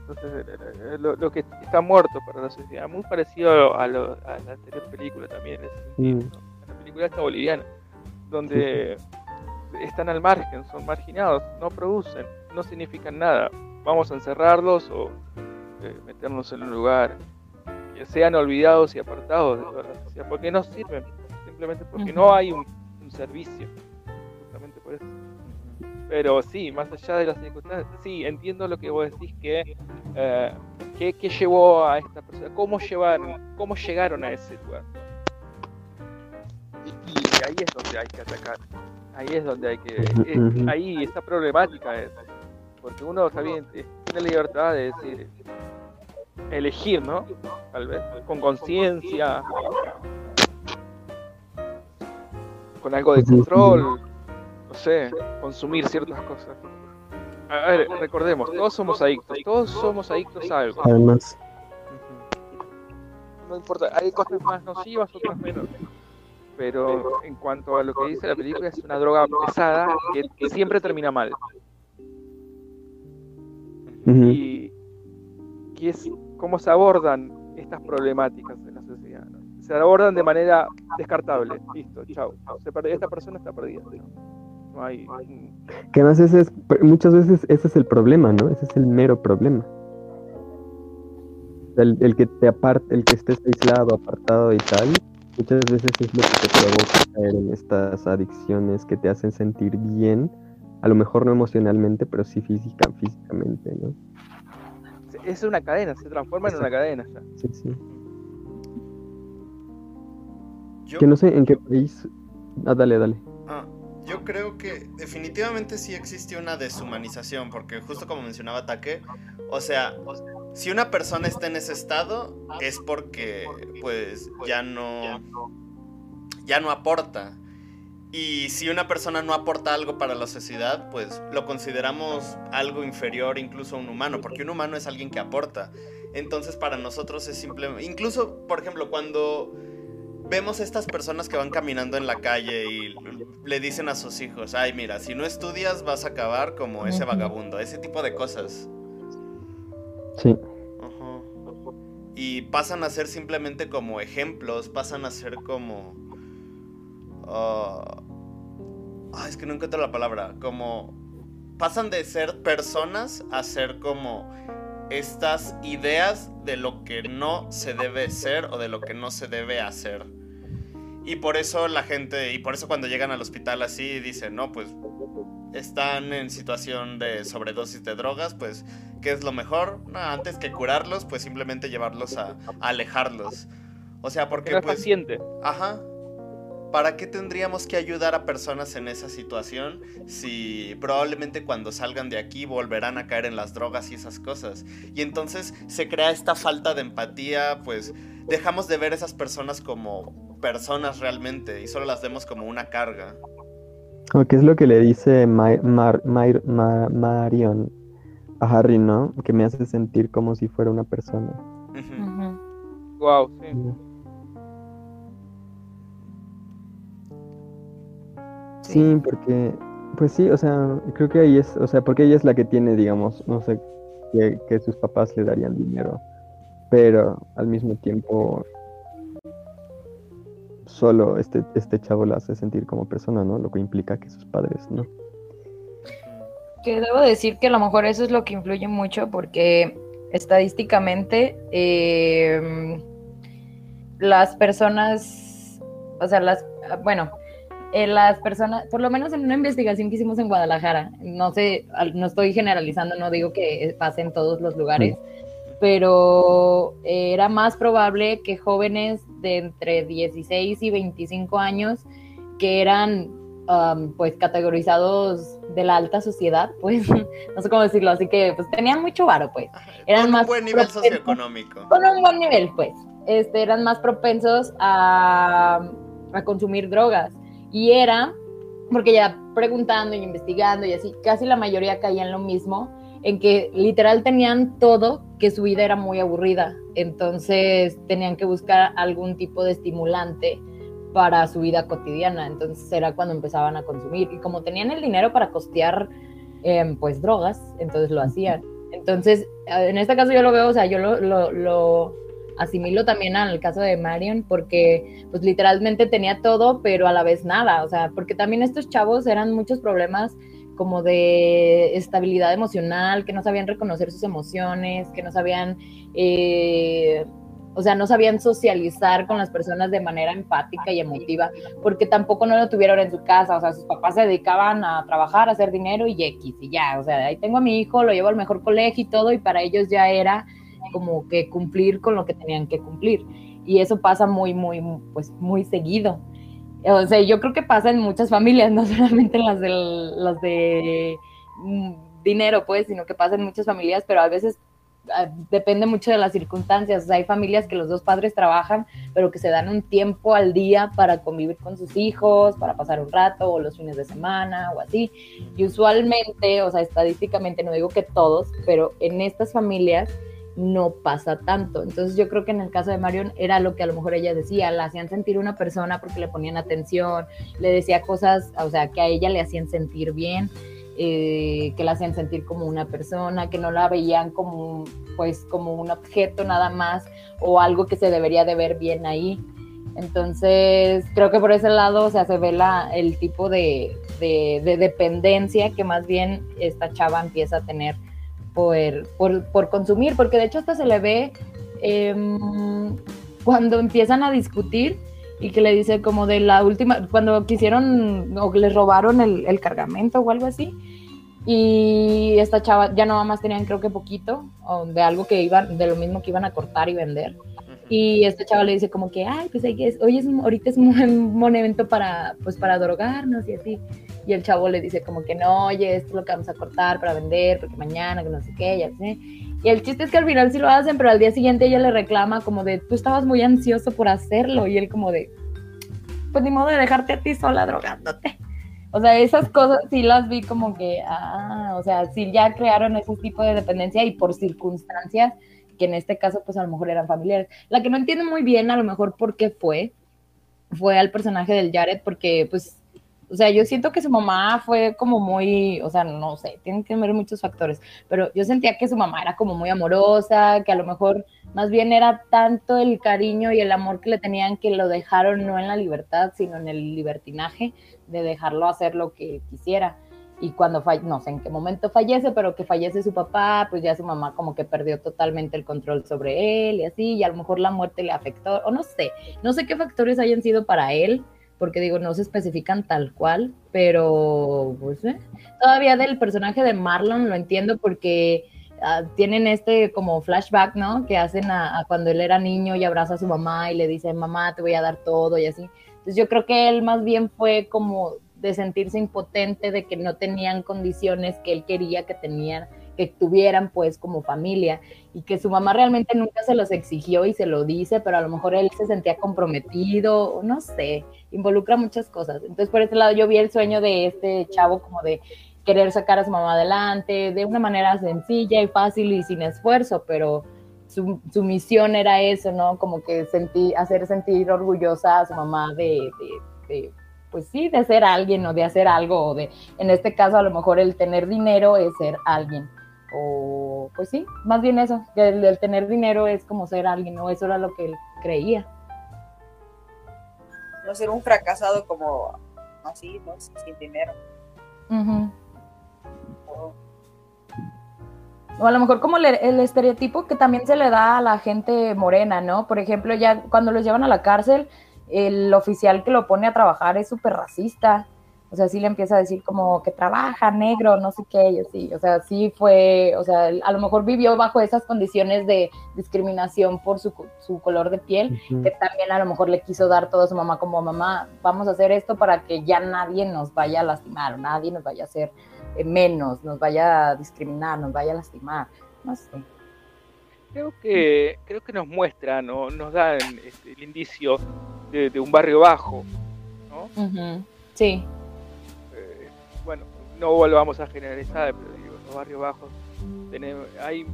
D: Entonces, eh, eh, lo, que está muerto para la sociedad, muy parecido a, la anterior película también, mm. la película esta boliviana, donde están al margen, son marginados, no producen, no significan nada. Vamos a encerrarlos o eh, meternos en un lugar que sean olvidados y apartados de toda la sociedad, porque no sirven, simplemente porque no hay un servicio, justamente por eso. Pero sí, más allá de las circunstancias, sí, entiendo lo que vos decís que eh, ¿qué, llevó a esta persona, cómo llevaron, cómo llegaron a ese lugar. Y, ahí es donde hay que atacar, ahí es donde hay que, eh, ahí esta problemática es, porque uno también tiene la libertad de decir, elegir, ¿no? Tal vez, con conciencia, con algo de control no sé, consumir ciertas cosas. A ver, recordemos, todos somos adictos, todos somos adictos a algo.
C: Además.
D: No importa, hay cosas más nocivas, otras menos. Pero en cuanto a lo que dice la película, es una droga pesada que, siempre termina mal. Y que es cómo se abordan estas problemáticas en la sociedad. Se abordan de manera descartable. Listo, chao. esta persona está perdida.
C: Que además ese es, muchas veces ese es el problema, ¿no? Ese es el mero problema. El, que te aparte, el que estés aislado, apartado y tal, muchas veces es lo que te provoca caer en estas adicciones que te hacen sentir bien, a lo mejor no emocionalmente, pero sí física, físicamente, ¿no?
D: Es una cadena, se transforma en una cadena
C: Sí, sí. Que no sé en qué país. Ah, dale, dale.
A: Ah, yo creo que definitivamente sí existe una deshumanización, porque justo como mencionaba Taque, o sea, si una persona está en ese estado es porque pues ya no ya no aporta. Y si una persona no aporta algo para la sociedad, pues lo consideramos algo inferior incluso a un humano, porque un humano es alguien que aporta. Entonces para nosotros es simplemente, incluso por ejemplo cuando vemos estas personas que van caminando en la calle y le dicen a sus hijos, ay mira, si no estudias vas a acabar como ese vagabundo, ese tipo de cosas.
C: Sí.
A: Ajá. Y pasan a ser simplemente como ejemplos, pasan a ser como... ah, ah, es que no encuentro la palabra, como... Pasan de ser personas a ser como estas ideas de lo que no se debe ser o de lo que no se debe hacer. Y por eso la gente, y por eso cuando llegan al hospital así dicen, no, pues están en situación de sobredosis de drogas, pues, ¿qué es lo mejor? No, antes que curarlos, pues simplemente llevarlos a, a alejarlos. O sea,
D: Que
A: porque pues...
D: paciente.
A: Ajá. ¿Para qué tendríamos que ayudar a personas en esa situación si probablemente cuando salgan de aquí volverán a caer en las drogas y esas cosas? Y entonces se crea esta falta de empatía, pues dejamos de ver a esas personas como personas realmente y solo las vemos como una carga.
C: O que es lo que le dice Ma- Mar- Mar- Ma- Marion a Harry, ¿no? Que me hace sentir como si fuera una persona.
A: Ujú.
D: Wow, sí.
C: Sí, porque, pues sí, o sea, creo que ahí es, o sea, porque ella es la que tiene, digamos, no sé, que, que sus papás le darían dinero, pero al mismo tiempo solo este, este chavo la hace sentir como persona, ¿no? Lo que implica que sus padres, ¿no?
B: Que debo decir que a lo mejor eso es lo que influye mucho porque estadísticamente eh, las personas, o sea, las, bueno, eh, las personas, por lo menos en una investigación que hicimos en Guadalajara, no sé, no estoy generalizando, no digo que pase en todos los lugares, pero eh, era más probable que jóvenes de entre 16 y 25 años que eran um, pues categorizados de la alta sociedad, [LAUGHS] pues no sé cómo decirlo, así que pues tenían mucho varo, pues, Eran
A: Con
B: más
A: un buen nivel
B: propensos.
A: socioeconómico.
B: con un buen nivel, pues, este, eran más propensos a, a consumir drogas y era porque ya preguntando y investigando y así, casi la mayoría caía en lo mismo, en que literal tenían todo, que su vida era muy aburrida, entonces tenían que buscar algún tipo de estimulante para su vida cotidiana, entonces era cuando empezaban a consumir. Y como tenían el dinero para costear em, pues drogas, entonces lo hacían. Entonces, eh, en este caso yo lo veo, o sea, yo lo, lo, lo asimilo también al caso de Marion, porque pues literalmente tenía todo, pero a la vez nada, o sea, porque también estos chavos eran muchos problemas como de estabilidad emocional, que no sabían reconocer sus emociones, que no sabían, eh, o sea, no sabían socializar con las personas de manera empática y emotiva, porque tampoco no lo tuvieron en su casa, o sea, sus papás se dedicaban a trabajar, a hacer dinero y X, y ya, o sea, ahí tengo a mi hijo, lo llevo al mejor colegio y todo, y para ellos ya era como que cumplir con lo que tenían que cumplir. Y eso pasa muy, muy, pues muy seguido. O sea, yo creo que pasa en muchas familias, [LAUGHS] no solamente en las, de mm, dinero, pues, sino que pasa en muchas familias, pero a veces ah, depende mucho de las circunstancias. Hay familias que los dos padres trabajan, pero que se dan un tiempo al día para convivir con sus hijos, para pasar un rato, o los fines de semana, o así. Y usualmente, o sea, estadísticamente, no digo que todos, pero en estas familias no pasa tanto. Entonces yo creo que en el caso de Marion era lo que a lo mejor ella decía, la hacían sentir una persona porque le ponían atención, le decía cosas, o sea, que a ella le hacían sentir bien, eh, que la hacían sentir como una persona, que no la veían como, pues, como un objeto nada más o algo que se debería de ver bien ahí. Entonces, creo que por ese lado, o sea, se ve la, el tipo de, de, de dependencia que más bien esta chava empieza a tener por, por, por consumir, porque de hecho hasta se le ve eh, cuando empiezan a discutir y que le dice como de la última, cuando quisieron o les robaron el, el cargamento o algo así, y esta chava ya nada más tenían creo que poquito, o de algo que iban, de lo mismo que iban a cortar y vender. Y este chavo le dice como que, ay, pues hay que, hoy es, ahorita es un [LAUGHS] buen evento para, pues para drogarnos y así. Y el chavo le dice como que no, oye, esto es lo que vamos a cortar para vender, porque mañana, que no sé qué, ya sé. Y el chiste es que al final sí lo hacen, pero al día siguiente ella le reclama como de, tú estabas muy ansioso por hacerlo. Y él como de, pues ni modo de dejarte a ti sola drogándote. O sea, esas cosas sí las vi como que, ah, o sea, sí ya crearon ese tipo de dependencia y por circunstancias que en este caso pues a lo mejor eran familiares. La que no entiendo muy bien a lo mejor por qué fue, fue al personaje del Jared porque pues o sea, yo siento que su mamá fue como muy, o sea, no sé, tienen que ver muchos factores, pero yo sentía que su mamá era como muy amorosa, que a lo mejor más bien era tanto el cariño y el amor que le tenían que lo dejaron no en la libertad, sino en el libertinaje de dejarlo hacer lo que quisiera. Y cuando, no sé en qué momento fallece, pero que fallece su papá, pues ya su mamá como que perdió totalmente el control sobre él y así, y a lo mejor la muerte le afectó, o no sé, no sé qué factores hayan sido para él, porque digo, no se especifican tal cual, pero pues eh, todavía del personaje de Marlon lo entiendo porque ah, tienen este como flashback, ¿no? Que hacen a, cuando él era niño y abraza a su mamá y le dice, mamá, te voy a dar todo y así. Entonces yo creo que él más bien fue como de sentirse impotente, de que no tenían condiciones que él quería que tenían que tuvieran pues como familia y que su mamá realmente nunca se los exigió y se lo dice, pero a lo mejor él se sentía comprometido, no sé, involucra muchas cosas. Entonces por ese lado yo vi el sueño de este chavo como de querer sacar a su mamá adelante de una manera sencilla y fácil y sin esfuerzo, pero su, su misión era eso, ¿no? Como que hacer sentir orgullosa a su mamá de, de pues sí, de ser alguien o de hacer algo, o de, en este caso a lo mejor el tener dinero es ser alguien o pues sí, más bien eso, que el, tener dinero es como ser alguien, ¿no? Eso era lo que él creía.
F: No ser un fracasado como así, ¿no? Sin dinero.
B: O a lo mejor como el, el, estereotipo que también se le da a la gente morena, ¿no? Por ejemplo, ya cuando los llevan a la cárcel, el oficial que lo pone a trabajar es súper racista. O sea, sí le empieza a decir como que trabaja negro, no sé qué, y así, o sea, sí fue, o sea, a lo mejor vivió bajo esas condiciones de discriminación por su, su color de piel, que también a lo mejor le quiso dar todo a su mamá como mamá, vamos a hacer esto para que ya nadie nos vaya a lastimar, nadie nos vaya a hacer eh, menos, nos vaya a discriminar, nos vaya a lastimar, no sé.
D: Creo que, creo que nos muestra, ¿no? nos dan este, el indicio de, un barrio bajo, ¿no?
B: Sí
D: bueno, no volvamos a generalizar, pero digo, los barrios bajos tenemos, hay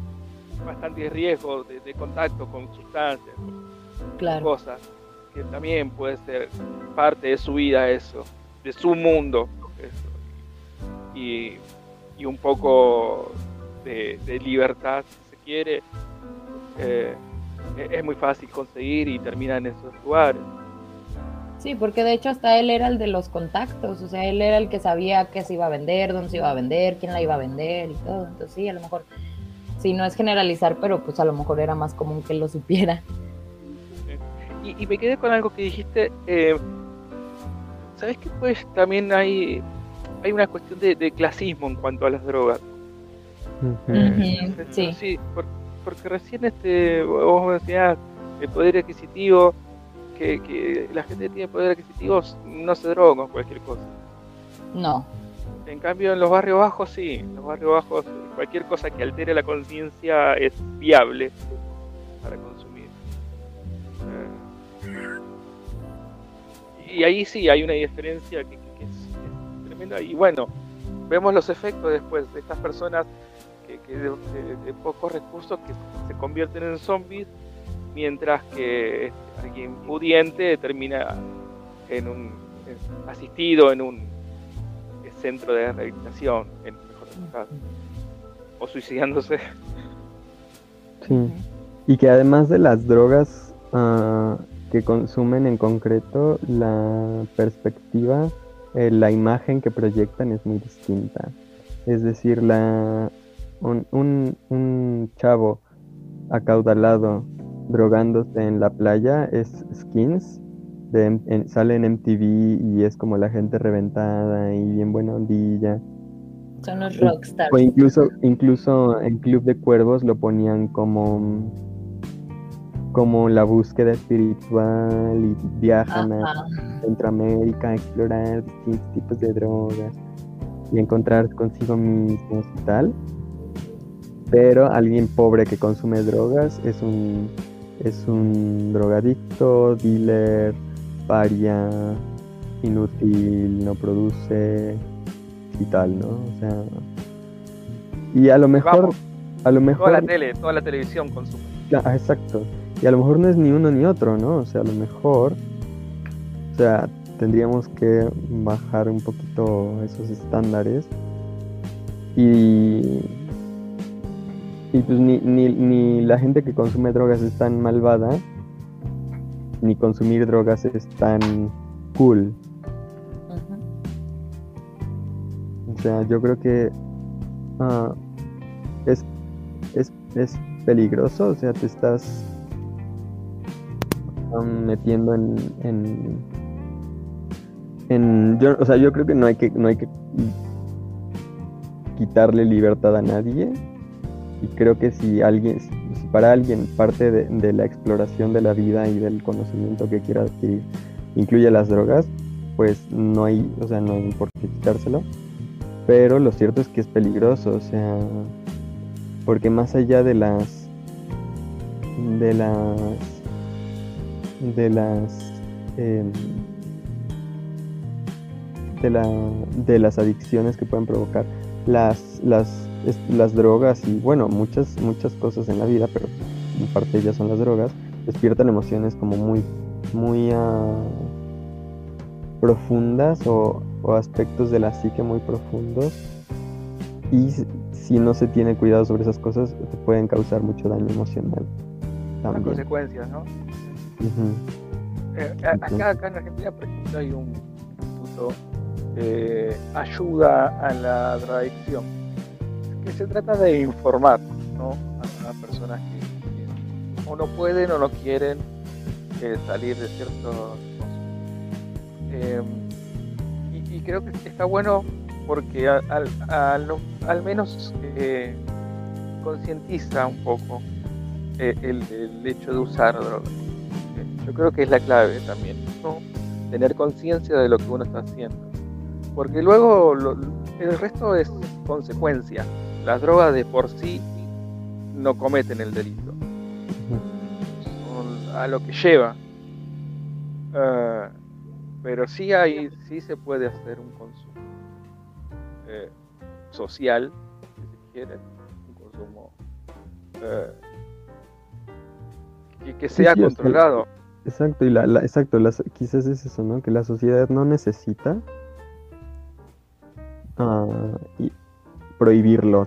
D: bastante riesgo de, contacto con sustancias, cosas, que también puede ser parte de su vida eso, de su mundo, Y, un poco de, libertad, si se quiere, eh, es muy fácil conseguir y termina en esos lugares.
B: Sí, porque de hecho hasta él era el de los contactos, o sea, él era el que sabía qué se iba a vender, dónde se iba a vender, quién la iba a vender y todo. Entonces sí, a lo mejor, sí, no es generalizar, pero pues a lo mejor era más común que él lo supiera.
D: Y, me quedé con algo que dijiste, eh, ¿sabes que pues también hay, hay una cuestión de, clasismo en cuanto a las drogas?
B: sí.
D: sí porque, recién este, vos decías el poder adquisitivo que, la gente tiene poder adquisitivo no se droga con cualquier cosa.
B: No.
D: En cambio, en los barrios bajos sí. En los barrios bajos, cualquier cosa que altere la conciencia es viable para consumir. Y ahí sí hay una diferencia que, es, tremenda. Y bueno, vemos los efectos después de estas personas que, de, pocos recursos que se convierten en zombies mientras que alguien pudiente termina en un asistido en un centro de rehabilitación, en mejor o suicidándose.
C: Sí. Y que además de las drogas ah, que consumen en concreto, la perspectiva, eh, la imagen que proyectan es muy distinta. Es decir, la, un, un, un chavo acaudalado drogándose en la playa es Skins. De, sale en MTV y es como la gente reventada y bien buena ondilla.
B: Son los rockstars.
C: O incluso, incluso en Club de Cuervos lo ponían como como la búsqueda espiritual y viajan a Centroamérica a explorar distintos tipos de drogas y encontrar consigo mismos y tal. Pero alguien pobre que consume drogas es un es un drogadicto, dealer, paria, inútil, no produce y tal, ¿no? O sea, y a lo mejor,
D: Vamos,
C: a lo mejor,
D: Toda la tele, toda la televisión consume.
C: Ah, exacto. Y a lo mejor no es ni uno ni otro, ¿no? O sea, a lo mejor, o sea, tendríamos que bajar un poquito esos estándares y y pues ni, ni, ni la gente que consume drogas es tan malvada ni consumir drogas es tan cool. O sea, yo creo que ah, es, es, es peligroso, o sea, te estás metiendo en, en, en- yo, o sea, yo creo que no hay que, no hay que quitarle libertad a nadie. Y creo que si alguien, si para alguien parte de, la exploración de la vida y del conocimiento que quiera adquirir incluye las drogas, pues no hay, o sea, no hay por quitárselo. Pero lo cierto es que es peligroso, o sea, porque más allá de las de las de las em, de la de las adicciones que pueden provocar las las es- las drogas y bueno muchas muchas cosas en la vida pero en parte de ellas son las drogas despiertan emociones como muy muy ah, profundas o, o aspectos de la psique muy profundos. Y si- no se tiene cuidado sobre esas cosas te pueden causar mucho daño emocional también.
D: consecuencias, ¿no? Eh, a- acá, acá en Argentina, por ejemplo, hay un instituto de ayuda a la drogadicción que se trata de informar ¿no? a, personas que, o no pueden o no quieren eh, salir de ciertos. Eh, y, creo que está bueno porque al, al- menos eh, concientiza un poco eh, el, hecho de usar drogas. Yo creo que es la clave también, ¿no? Tener conciencia de lo que uno está haciendo. Porque luego lo- el resto es consecuencia. Las drogas de por sí no cometen el delito. Son a lo que lleva. Eh, pero sí hay, sí se puede hacer un consumo eh, social, si se quiere, un consumo eh, que, que sea
C: sí,
D: controlado.
C: Exacto, y la, la- exacto, las- quizás es eso, ¿no? Que la sociedad no necesita ah, y prohibirlo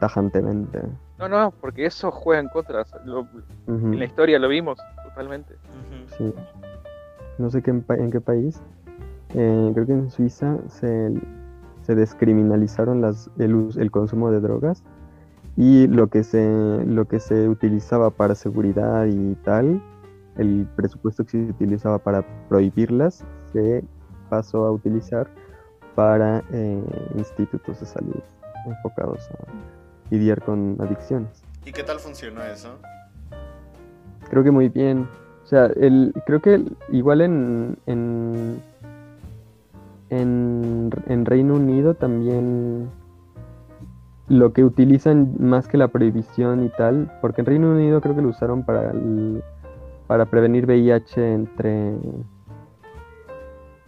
C: tajantemente.
D: No, no, porque eso juega en contra. lo- en la historia lo vimos totalmente.
C: Sí. No sé qué en, pa- en qué país. eh, creo que en Suiza se, se descriminalizaron las, el, el consumo de drogas y lo que se lo que se utilizaba para seguridad y tal, el presupuesto que se utilizaba para prohibirlas se pasó a utilizar para eh, institutos de salud enfocados a lidiar con adicciones.
A: ¿Y qué tal funcionó eso?
C: Creo que muy bien. O sea, el, creo que el- igual en, en, en, en Reino Unido también lo que utilizan más que la prohibición y tal, porque en Reino Unido creo que lo usaron para, el- para prevenir VIH entre,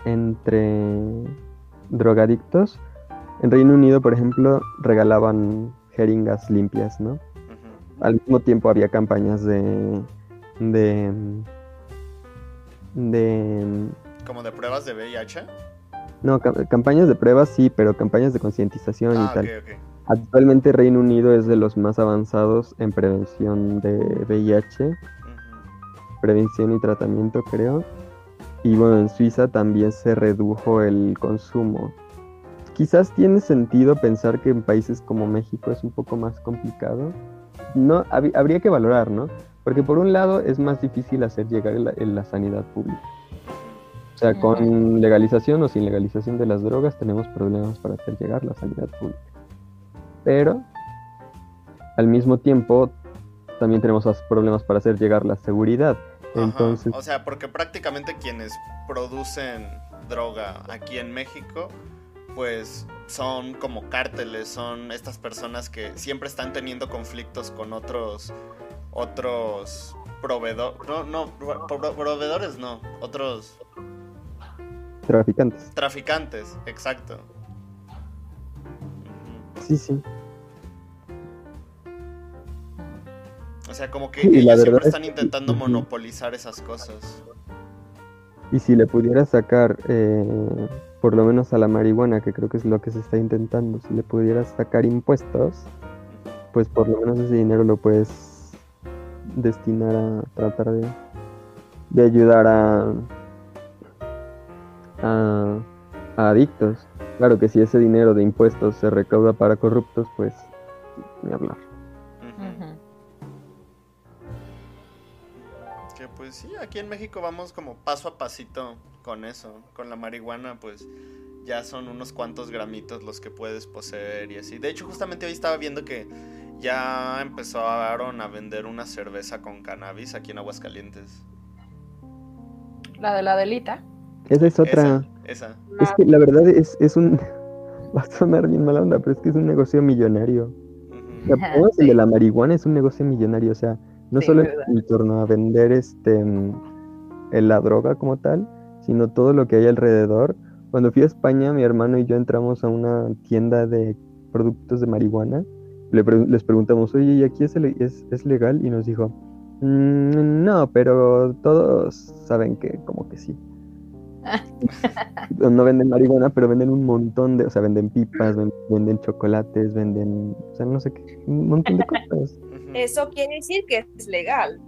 C: entre drogadictos. En Reino Unido, por ejemplo, regalaban jeringas limpias, ¿no? Al mismo tiempo había campañas de de de
A: ¿Como de pruebas de VIH?
C: no ca- campañas de pruebas sí pero campañas de concientización
A: Ah,
C: y tal
A: ok, ok.
C: actualmente Reino Unido es de los más avanzados en prevención de VIH prevención y tratamiento creo y bueno en Suiza también se redujo el consumo quizás tiene sentido pensar que en países como México es un poco más complicado. No hab- habría que valorar no porque por un lado es más difícil hacer llegar la, sanidad pública. O sea con legalización o sin legalización de las drogas tenemos problemas para hacer llegar la sanidad pública. Pero al mismo tiempo también tenemos problemas para hacer llegar la seguridad.
A: Ajá.
C: entonces,
A: O sea, porque prácticamente quienes producen droga aquí en México, pues son como cárteles, son estas personas que siempre están teniendo conflictos con otros, otros proveedor, no, no, pro- pro- proveedores no, otros
C: Traficantes.
A: traficantes, exacto.
C: Sí, sí.
A: O sea, como que
C: Sí, y la
A: ellos siempre
C: es
A: están
C: que-
A: intentando monopolizar esas cosas.
C: Y si le pudiera sacar, eh, por lo menos a la marihuana, que creo que es lo que se está intentando, si le pudieras sacar impuestos, pues por lo menos ese dinero lo puedes destinar a tratar de, de ayudar a, a, a adictos. Claro que si ese dinero de impuestos se recauda para corruptos, pues ni hablar.
A: Que pues sí, aquí en México vamos como paso a pasito con eso. Con la marihuana, pues ya son unos cuantos gramitos los que puedes poseer y así. De hecho, justamente hoy estaba viendo que ya empezaron a vender una cerveza con cannabis aquí en Aguascalientes.
B: La de la delita.
C: Esa es otra...
A: Esa, esa.
C: Es que la verdad es, es un... [LAUGHS] Va a sonar bien mala onda, pero es que es un negocio millonario. O sea, el de la marihuana es un negocio millonario, o sea, no
B: Sí,
C: solo en torno a vender este mm, en la droga como tal, sino todo lo que hay alrededor. Cuando fui a España, mi hermano y yo entramos a una tienda de productos de marihuana. Le pre- les preguntamos, oye, ¿y aquí es, es, es legal? Y nos dijo, "Mm, no, pero todos saben que como que sí. [LAUGHS] no venden marihuana, pero venden un montón de, o sea, venden pipas, ven- venden chocolates, venden, o sea, no sé qué, un montón de cosas. [LAUGHS]
F: Eso quiere decir que es legal.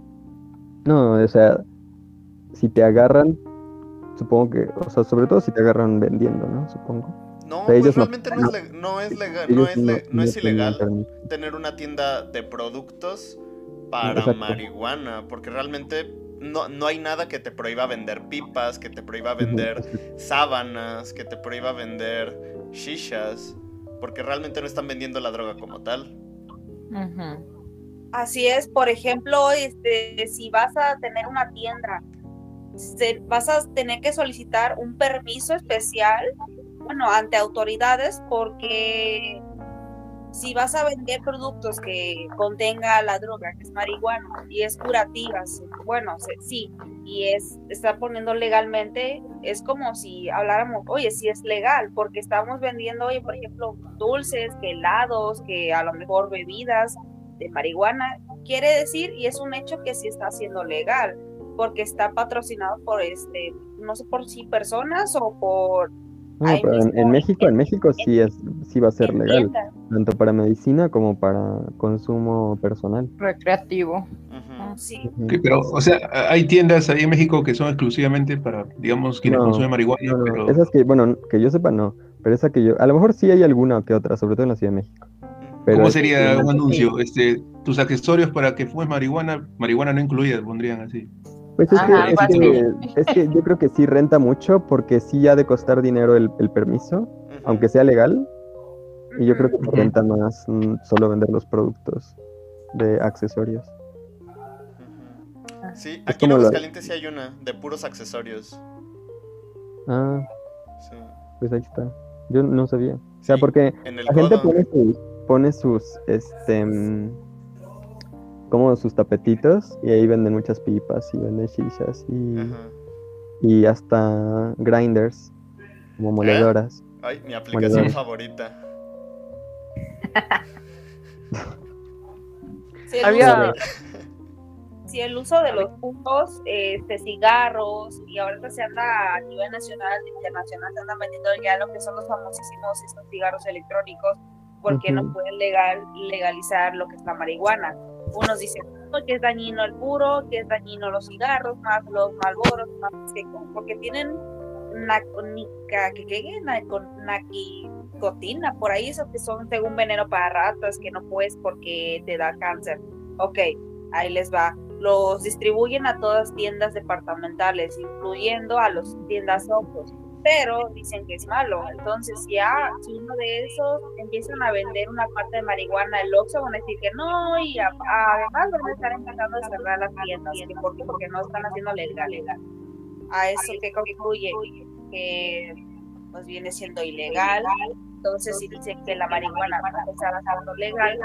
C: No, o sea, si te agarran, supongo que, o sea, sobre todo si te agarran vendiendo, ¿no? Supongo.
A: No,
C: sea,
A: pues
C: ellos no-
A: realmente no, es, le- no es legal, no es, le- no es ilegal tener una tienda de productos para
C: Exacto.
A: marihuana, porque realmente no, no hay nada que te prohíba vender pipas, que te prohíba vender sábanas, que te prohíba vender shishas, porque realmente no están vendiendo la droga como tal.
F: Así es, por ejemplo, este, si vas a tener una tienda, se- vas a tener que solicitar un permiso especial, bueno, ante autoridades, porque si vas a vender productos que contenga la droga, que es marihuana y es curativa, bueno, sí, y es está poniendo legalmente, es como si habláramos, oye, sí es legal, porque estamos vendiendo, oye, por ejemplo, dulces, helados, que a lo mejor bebidas de marihuana, quiere decir, y es un hecho que sí está siendo legal, porque está patrocinado por este, no sé por si personas o por
C: No, pero en,
F: mismo,
C: en México, en México sí es, sí va a ser
F: en
C: legal,
F: tiendas.
C: tanto para medicina como para consumo personal.
B: Recreativo.
A: Ujú.
F: Sí,
C: Ujú.
E: Ok, pero, o sea, hay tiendas ahí en México que son exclusivamente para, digamos, quienes
C: No,
E: consumen marihuana,
C: No, no,
E: pero...
C: esas que, bueno, que yo sepa no, pero esa que yo, a lo mejor sí hay alguna que otra, sobre todo en la Ciudad de México. Pero
E: ¿Cómo sería un
B: sí.
E: anuncio? Este, tus accesorios para que fumes marihuana, marihuana no incluida, pondrían así.
C: Pues es,
B: Ajá,
C: que, es, que, es que yo creo que sí renta mucho porque sí ha de costar dinero el, el permiso, aunque sea legal, y yo creo que renta más mm, solo vender los productos de accesorios.
A: Sí,
C: Es
A: aquí en
C: la-
A: Aguascalientes sí hay una, de puros accesorios.
C: Ah,
A: Sí.
C: pues ahí está. Yo no sabía. O sea,
A: Sí,
C: porque la gente pone sus, pone sus, este, mm, como sus tapetitos y ahí venden muchas pipas y venden shishas y,
A: Ajá.
C: y hasta grinders, como moledoras.
A: Ay, mi aplicación favorita. [LAUGHS]
F: Sí, el
B: Había-
F: uso de- sí, el uso de los puntos, este, cigarros, y ahorita se anda a nivel nacional e internacional, se andan vendiendo ya lo que son los famosísimos estos cigarros electrónicos, porque no pueden legal, legalizar lo que es la marihuana. Unos dicen "No, que es dañino el puro, que es dañino los cigarros, más los malboros, más que porque tienen naconica, que que naco- naquicotina, por ahí esos que son según veneno para ratas, que no puedes porque te da cáncer. Ok, ahí les va. Los distribuyen a todas tiendas departamentales, incluyendo a los tiendas Oxxos, pero dicen que es malo. Entonces ya, si uno de esos empiezan a vender una parte de marihuana, el Oxxo van a decir que no, y a- además van a estar a cerrar las tiendas. ¿Que ¿Por qué? Porque no están haciendo legal. legal. A eso que concluye que pues viene siendo ilegal. Entonces si dicen que la marihuana va a empezar a ser legal,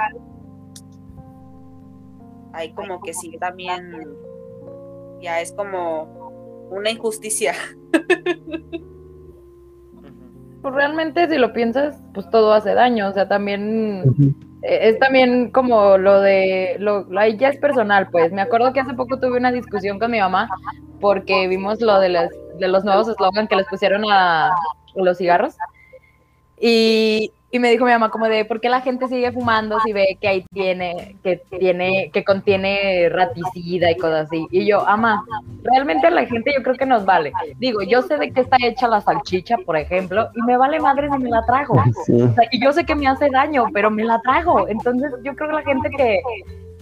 F: ahí como que sí también Ya es como una injusticia. [LAUGHS]
B: Pues realmente si lo piensas, pues todo hace daño, o sea, también eh, es también como lo de, lo, lo ya es personal, pues. Me acuerdo que hace poco tuve una discusión con mi mamá porque vimos lo de, las, de los nuevos eslogan que les pusieron a los cigarros. Y, y me dijo mi mamá como de, ¿por qué la gente sigue fumando si ve que ahí tiene, que tiene, que contiene raticida y cosas así? Y yo, ama, realmente a la gente yo creo que nos vale. Digo, yo sé de qué está hecha la salchicha, por ejemplo, y me vale madre si me la trago.
C: Sí.
B: O sea, y yo sé que me hace daño, pero me la trago. Entonces yo creo que la gente que,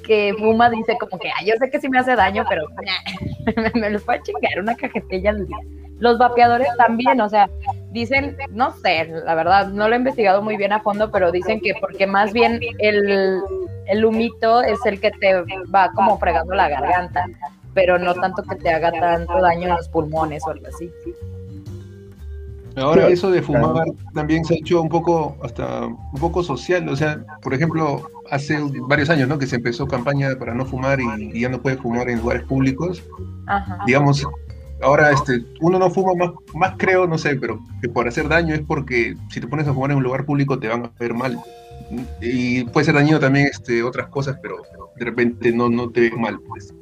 B: que fuma dice como que, ay, yo sé que sí me hace daño, pero [LAUGHS] me, me los puede chingar una cajetilla al día. Los vapeadores también, o sea, dicen, no sé, la verdad, no lo he investigado muy bien a fondo, pero dicen que porque más bien el, el humito es el que te va como fregando la garganta, pero no tanto que te haga tanto daño en los pulmones o algo así.
E: Ahora eso de fumar también se ha hecho un poco hasta un poco social, o sea, por ejemplo, hace varios años, ¿no? Que se empezó campaña para no fumar y, y ya no puede fumar en lugares públicos.
B: Ajá.
E: Digamos, ahora este, uno no fuma más, más creo, no sé, pero que por hacer daño es porque si te pones a fumar en un lugar público te van a ver mal. Y puede ser dañino también este, otras cosas, pero de repente no, no te ves mal. Pues.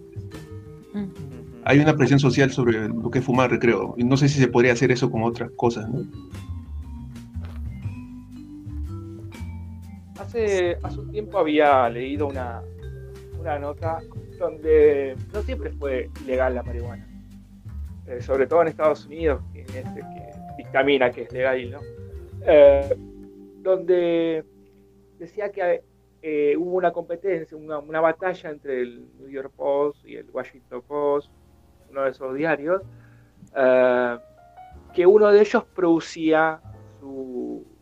E: Hay una presión social sobre lo que es fumar, creo. Y no sé si se podría hacer eso con otras cosas, ¿no?
D: Hace, hace un tiempo había leído una, una nota donde no siempre fue legal la marihuana. Eh, sobre todo en Estados Unidos, que es que dictamina que es legal, ¿no? Eh, donde decía que eh, hubo una competencia, una, una batalla entre el New York Post y el Washington Post, uno de esos diarios, que uno de ellos producía su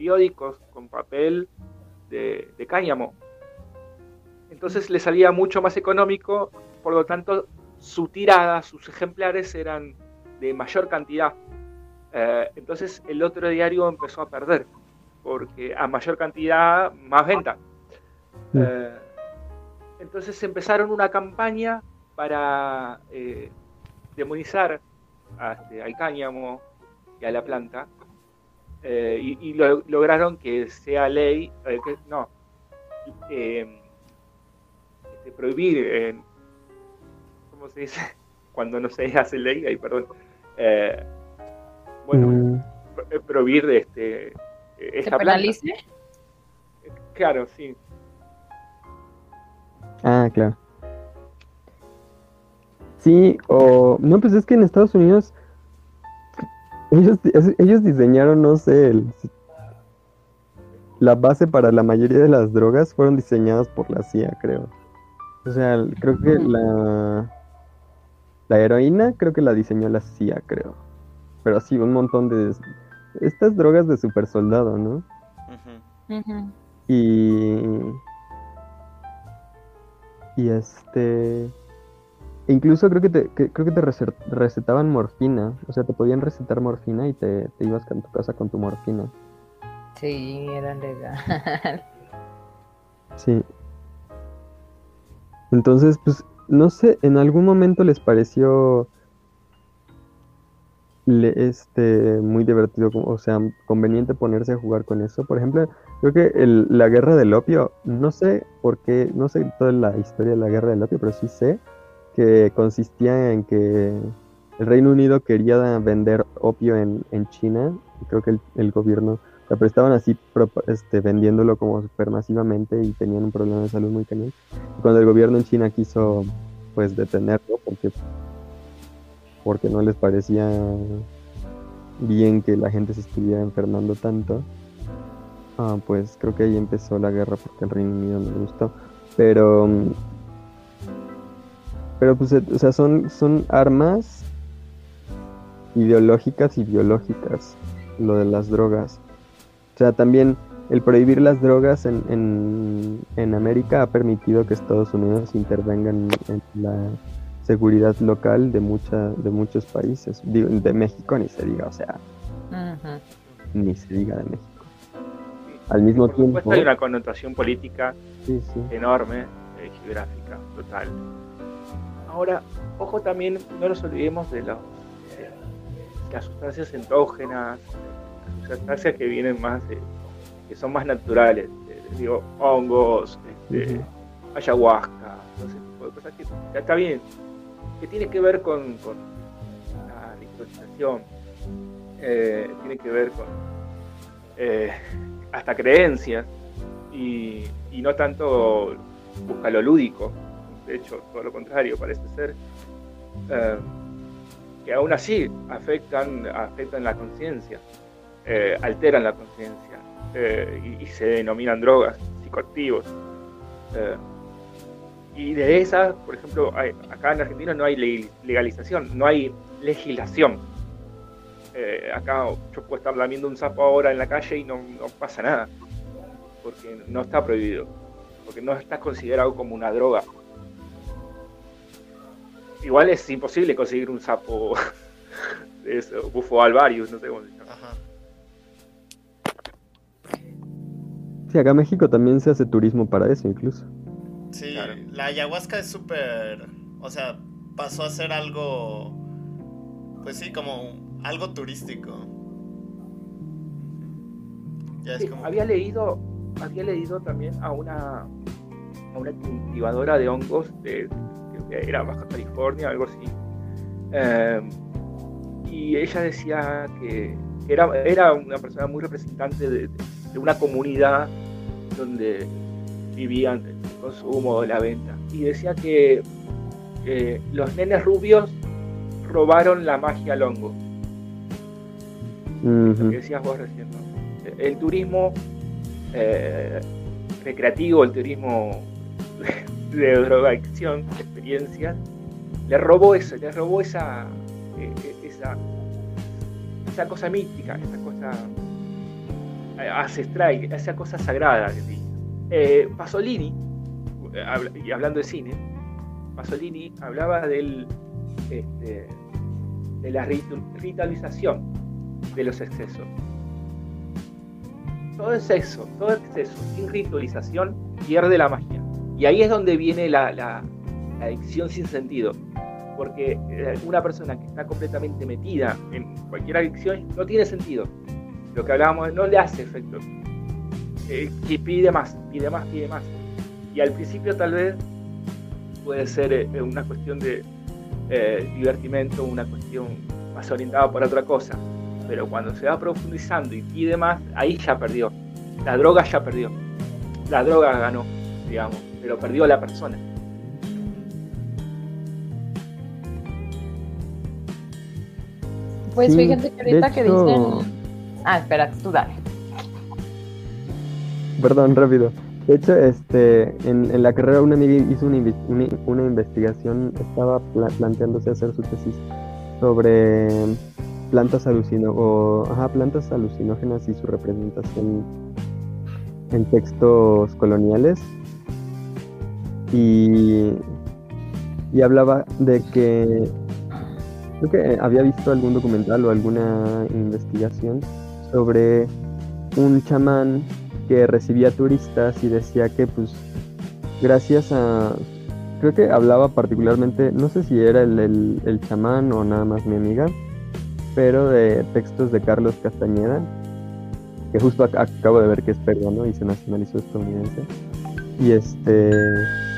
D: periódicos con papel de, de cáñamo. Entonces le salía mucho más económico, por lo tanto su tirada, sus ejemplares eran de mayor cantidad. Eh, entonces el otro diario empezó a perder, porque a mayor cantidad, más venta.
C: Mm.
D: Eh, entonces empezaron una campaña para eh, demonizar a, este, al cáñamo y a la planta, eh, y, y lo- lograron que sea ley, eh, que- no, eh, este, prohibir, eh, ¿cómo se dice? [LAUGHS] Cuando no se hace ley, ahí, perdón. Eh, bueno,
C: Mm,
D: pro- eh, prohibir de este, eh,
B: ¿Se
D: esta planta.
B: penalice?
D: Claro, sí.
C: Ah, claro. Sí, o... No, pues es que en Estados Unidos ellos, ellos diseñaron, no sé, el- la base para la mayoría de las drogas fueron diseñadas por la CIA, creo. O sea, creo que la... La heroína creo que la diseñó la CIA, creo. Pero sí, un montón de... Estas drogas de super soldado, ¿no?
A: Ujú.
B: Ujú.
C: Y. Y este. E Incluso creo que te, que- creo que te rece- recetaban morfina. O sea, te podían recetar morfina y te, te ibas a tu casa con tu morfina.
B: Sí, era legal.
C: Sí. Entonces, pues, no sé, en algún momento les pareció le- este muy divertido, o sea, conveniente ponerse a jugar con eso. Por ejemplo, creo que el- la guerra del opio, no sé por qué, no sé toda la historia de la guerra del opio, pero sí sé que consistía en que el Reino Unido quería vender opio en, en China, y creo que el, el gobierno, o sea, pero estaban así propa- este, vendiéndolo como supermasivamente y tenían un problema de salud muy cañón. Y cuando el gobierno en China quiso pues detenerlo porque porque no les parecía bien que la gente se estuviera enfermando tanto. ah, pues creo que ahí empezó la guerra porque el Reino Unido no le gustó. Pero mm, pero pues o sea, son son armas ideológicas y biológicas lo de las drogas. O sea, también el prohibir las drogas en, en, en América ha permitido que Estados Unidos intervenga en, en la seguridad local de mucha, de muchos países. Digo, de México ni se diga, o sea, ni se diga de México. Al mismo
D: Por
C: tiempo-
D: hay una connotación política
C: Sí, sí.
D: enorme, eh, geográfica, total. Ahora, ojo también, no nos olvidemos de los, eh, las sustancias entógenas, las sustancias que vienen más, de, que son más naturales, eh, digo, hongos, este, ayahuasca, todo ese tipo de cosas que ya está bien, que tiene que ver con, con la ritualización, eh, tiene que ver con eh, hasta creencias y, y no tanto busca lo lúdico, de hecho todo lo contrario parece ser, eh, que aún así afectan, afectan la conciencia, eh, alteran la conciencia eh, y, se denominan drogas, psicoactivos. Y de esas, por ejemplo, acá en Argentina no hay le- legalización, no hay legislación. Acá yo puedo estar lamiendo un sapo ahora en la calle y no pasa nada, porque no está prohibido, porque no está considerado como una droga. Igual es imposible conseguir un sapo, [LAUGHS] de eso, bufo alvarius, no sé cómo se llama.
A: Ajá.
C: Sí, acá en México también se hace turismo para eso incluso.
A: Sí,
D: Claro.
A: la ayahuasca es súper. O sea, pasó a ser algo. Pues sí, como algo turístico. Ya es
D: Sí,
A: como.
D: había leído, había leído también a una, a una cultivadora de hongos de, creo que era Baja California, algo así. Eh, y ella decía que, era, era una persona muy representante de, de una comunidad donde vivían el consumo, la venta. Y decía que eh, los nenes rubios robaron la magia al hongo. lo que decías vos recién, ¿no? El turismo eh, recreativo, el turismo [LAUGHS] de drogadicción, le robó eso, le robó esa, eh, esa, esa cosa mística, esa cosa eh, ancestral, esa cosa sagrada. Eh, Pasolini, eh, y hablando de cine, Pasolini hablaba del, este, de la ritu- ritualización de los excesos. Todo exceso, todo exceso sin ritualización pierde la magia. Y ahí es donde viene la adicción sin sentido. Porque eh, una persona que está completamente metida en cualquier adicción no tiene sentido. Lo que hablábamos no le hace efecto. Eh, pide más, pide más, pide más. Y al principio tal vez puede ser eh, una cuestión de eh, divertimento, una cuestión más orientada por otra cosa. Pero cuando se va profundizando y pide más, ahí ya perdió. La droga ya perdió. La droga ganó, digamos, pero perdió la persona.
B: Pues
C: Sí,
B: fíjate que ahorita que dicen. Ah, espera, tú dale.
C: Perdón, rápido. De hecho, este, en, en la carrera una amiga hizo una, una, una investigación, estaba pla- planteándose hacer su tesis sobre plantas alucino o ajá, plantas alucinógenas y su representación en textos coloniales. Y, y hablaba de que creo que había visto algún documental o alguna investigación sobre un chamán que recibía turistas y decía que pues gracias a creo que hablaba particularmente no sé si era el, el, chamán o nada más mi amiga pero de textos de Carlos Castañeda que justo ac- acabo de ver que es peruano y se nacionalizó estadounidense. Y este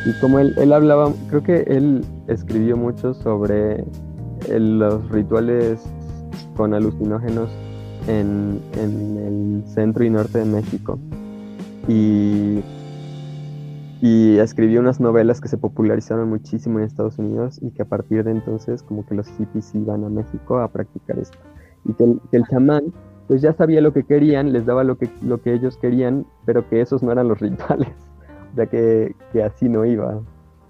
C: y como él, él hablaba creo que él escribió mucho sobre los rituales con alucinógenos en, en el centro y norte de México. Y, y escribió unas novelas que se popularizaron muchísimo en Estados Unidos y que a partir de entonces como que los hippies iban a México a practicar esto. Y que el, que el chamán pues ya sabía lo que querían, les daba lo que, lo que ellos querían, pero que esos no eran los [LAUGHS] rituales. Sea que, que así no iba.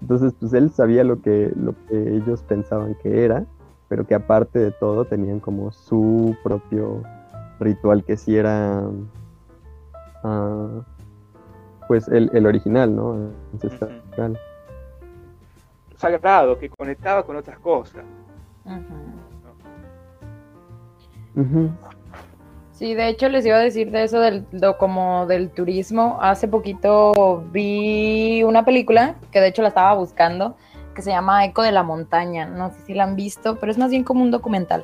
C: Entonces pues él sabía lo que, lo que ellos pensaban que era, pero que aparte de todo tenían como su propio ritual que sí era ah, pues el, el original, ¿no? Ancestral.
D: Sagrado, que conectaba con otras cosas.
B: Sí, de hecho les iba a decir de eso del do- como del turismo. Hace poquito vi una película que de hecho la estaba buscando que se llama Eco de la Montaña. No sé si la han visto, pero es más bien como un documental.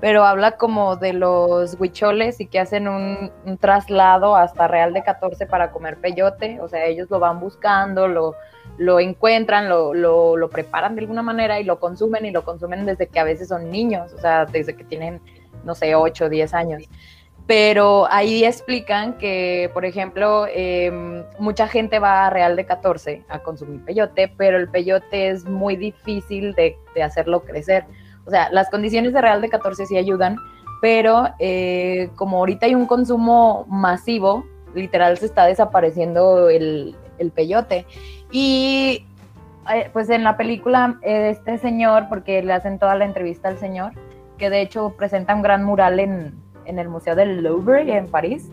B: Pero habla como de los huicholes y que hacen un, traslado hasta Real de 14 para comer peyote. O sea, ellos lo van buscando, lo, lo encuentran, lo, lo, lo preparan de alguna manera y lo consumen y lo consumen desde que a veces son niños, o sea, desde que tienen, no sé, 8 o 10 años pero ahí explican que, por ejemplo, eh, mucha gente va a Real de 14 a consumir peyote, pero el peyote es muy difícil de, hacerlo crecer. O sea, las condiciones de Real de 14 sí ayudan, pero eh, como ahorita hay un consumo masivo, literal se está desapareciendo el, el peyote. Y eh, pues en la película, este señor, porque le hacen toda la entrevista al señor, que de hecho presenta un gran mural en, en el Museo del Louvre en París.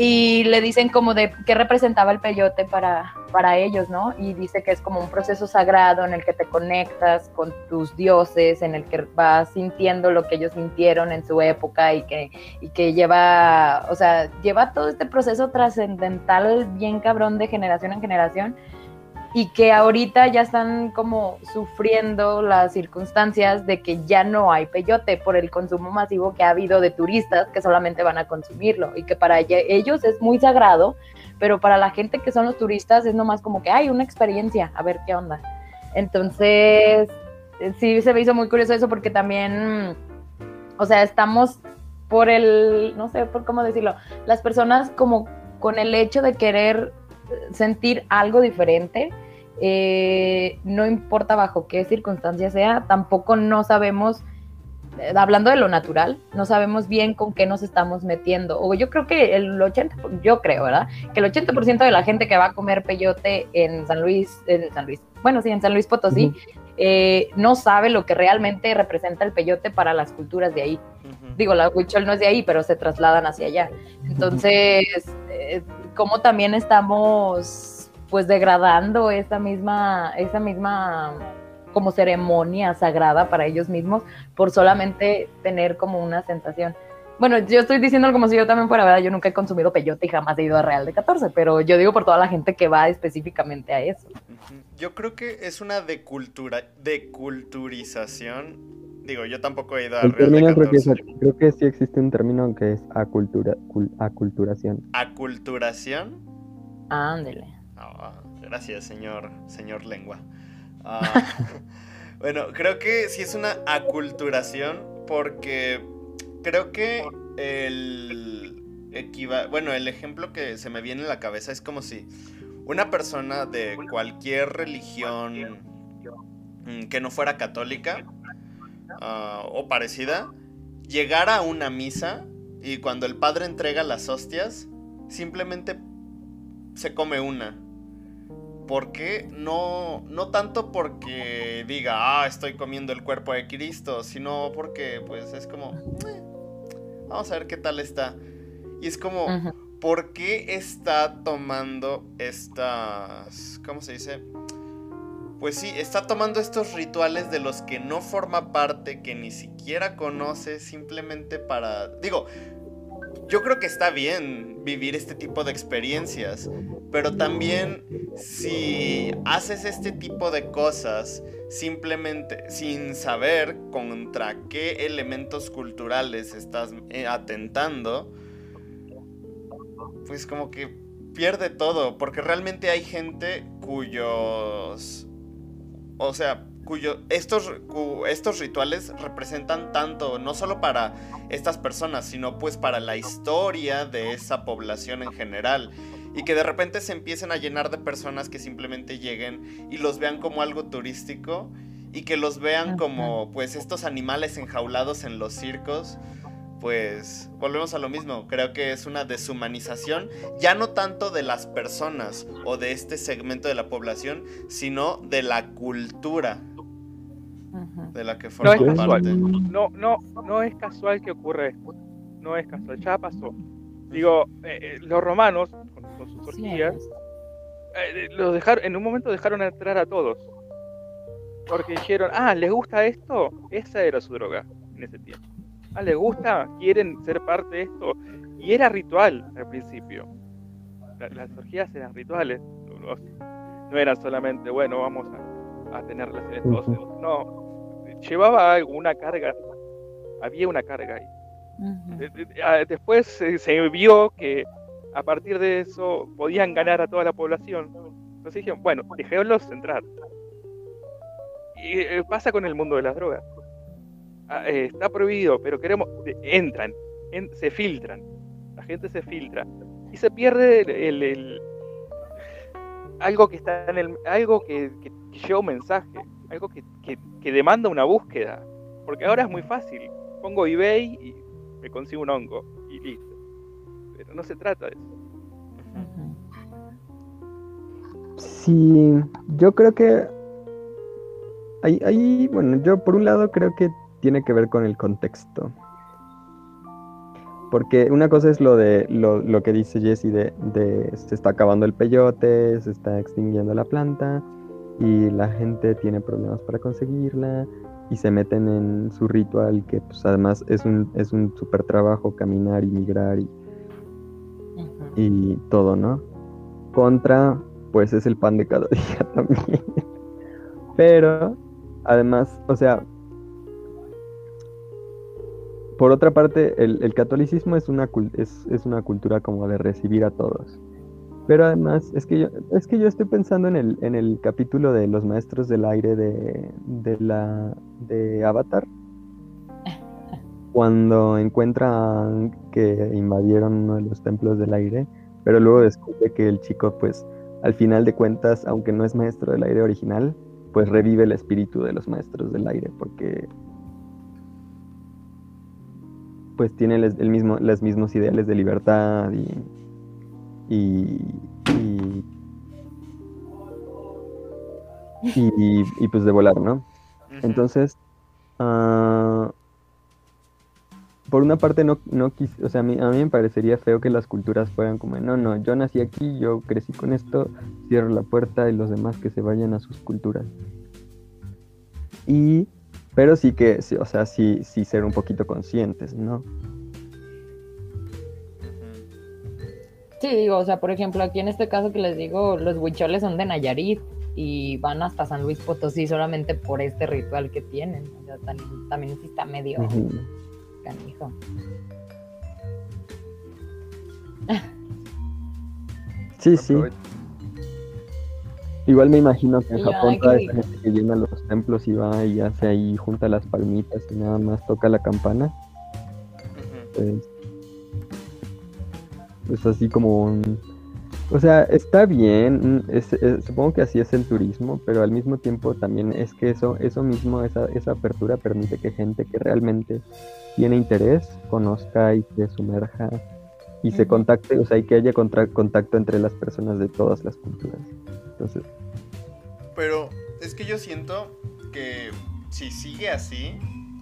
B: Y le dicen como de qué representaba el peyote para, para ellos, ¿no? Y dice que es como un proceso sagrado en el que te conectas con tus dioses, en el que vas sintiendo lo que ellos sintieron en su época y que, y que lleva, o sea, lleva todo este proceso trascendental bien cabrón de generación en generación y que ahorita ya están como sufriendo las circunstancias de que ya no hay peyote por el consumo masivo que ha habido de turistas que solamente van a consumirlo y que para ellos es muy sagrado, pero para la gente que son los turistas es nomás como que hay una experiencia, a ver qué onda. Entonces, sí se me hizo muy curioso eso porque también, o sea, estamos por el, no sé por cómo decirlo, las personas como con el hecho de querer sentir algo diferente, eh, no importa bajo qué circunstancia sea, tampoco no sabemos, eh, hablando de lo natural, no sabemos bien con qué nos estamos metiendo. O yo creo que el 80, yo creo, ¿verdad? Que el 80% de la gente que va a comer peyote en San Luis, en San Luis, bueno, sí, en San Luis Potosí, uh -huh. eh, no sabe lo que realmente representa el peyote para las culturas de ahí. Uh -huh. Digo, la huichol no es de ahí, pero se trasladan hacia allá. Entonces, como también estamos pues degradando esa misma, esa misma como ceremonia sagrada para ellos mismos por solamente tener como una sensación. Bueno, yo estoy diciendo como si yo también fuera, ¿verdad? Yo nunca he consumido peyote y jamás he ido a Real de 14, pero yo digo por toda la gente que va específicamente a eso.
A: Yo creo que es una decultura, deculturización. Digo, yo tampoco he ido a
C: El
A: Real de
C: término creo
A: 14.
C: que, es- creo que sí existe un término que es acultura, cul- aculturación.
A: ¿Aculturación?
B: Ándele.
A: Ah, gracias, señor, señor lengua. Ah, [LAUGHS] [LAUGHS] bueno, creo que sí es una aculturación porque creo que el equiva bueno, el ejemplo que se me viene en la cabeza es como si una persona de cualquier religión mm, que no fuera católica ah, o parecida llegara a una misa y cuando el padre entrega las hostias simplemente se come una. ¿Por qué? No, no tanto porque diga, ah, estoy comiendo el cuerpo de Cristo, sino porque pues es como, "Eh, vamos a ver qué tal está. Y es como. ¿por qué está tomando estas, ¿cómo se dice? Pues sí, está tomando estos rituales de los que no forma parte, que ni siquiera conoce, simplemente para... Digo, yo creo que está bien vivir este tipo de experiencias, pero también si haces este tipo de cosas simplemente sin saber contra qué elementos culturales estás eh, atentando, pues como que pierde todo, porque realmente hay gente cuyos, o sea, cuyo estos cu- estos rituales representan tanto no solo para estas personas, sino pues para la historia de esa población en general. Y que de repente se empiecen a llenar de personas que simplemente lleguen y los vean como algo turístico y que los vean como pues estos animales enjaulados en los circos. Pues volvemos a lo mismo, creo que es una deshumanización, ya no tanto de las personas o de este segmento de la población, sino de la cultura de la que
D: No
A: forma
D: es casual.
A: parte.
D: No, no, no es casual que ocurra esto. No es casual, ya pasó. Digo, eh, eh, los romanos, con, con sus orgías, eh, los dejaron, en un momento dejaron entrar a todos. Porque dijeron, ah, ¿les gusta esto? Esa era su droga en ese tiempo. Ah, ¿les gusta? ¿Quieren ser parte de esto? Y era ritual al principio. La- las orgías eran rituales. No, no eran solamente, bueno, vamos a a tener relaciones todos. No, llevaba una carga, había una carga ahí. Ah, después se vio que a partir de eso podían ganar a toda la población. Entonces dijeron, bueno, dejémoslos entrar. Y eh, pasa con el mundo de las drogas. Ah, eh, está prohibido, pero queremos, entran, se filtran, la gente se filtra y se pierde el, algo que está en el, algo que, lleva un mensaje, algo que, que, demanda una búsqueda, porque ahora es muy fácil, pongo eBay y me consigo un hongo y listo, pero no se trata de eso.
C: Sí, yo creo que ahí, bueno, yo por un lado creo que tiene que ver con el contexto. Porque una cosa es lo de lo, que dice Jesse de, de, se está acabando el peyote, se está extinguiendo la planta y la gente tiene problemas para conseguirla y se meten en su ritual que pues además es un, es un super trabajo caminar y migrar y, y todo, ¿no? Contra, pues es el pan de cada [LAUGHS] día también. Pero además, o sea, por otra parte, el, catolicismo es una, cultura como de recibir a todos. Pero además, es que yo, estoy pensando en el, capítulo de los maestros del aire de, de, la, de Avatar. Cuando encuentran que invadieron uno de los templos del aire, pero luego descubre que el chico, pues, al final de cuentas, aunque no es maestro del aire original, pues revive el espíritu de los maestros del aire, porque pues tiene el mismo, los mismos ideales de libertad y, y, y, pues de volar, ¿no? Entonces, uh, por una parte no, no o sea, a mí, a mí me parecería feo que las culturas fueran como, no, no, yo nací aquí, yo crecí con esto, cierro la puerta y los demás que se vayan a sus culturas. Y pero sí que, o sea, sí, sí ser un poquito conscientes, ¿no?
B: Sí, digo, o sea, por ejemplo, aquí en este caso que les digo, los huicholes son de Nayarit y van hasta San Luis Potosí solamente por este ritual que tienen. O sea, también, sí está medio canijo.
C: Sí, sí. Igual me imagino que en Japón toda esa gente que llena los templos y va y hace ahí, junta las palmitas y nada más toca la campana. Pues, así como un... O sea, está bien, supongo que así es el turismo, pero al mismo tiempo también es que eso, eso mismo, esa, esa apertura permite que gente que realmente tiene interés conozca y se sumerja y se contacte, o sea, y que haya contacto entre las personas de todas las culturas. Entonces,
A: pero es que yo siento que si sigue así,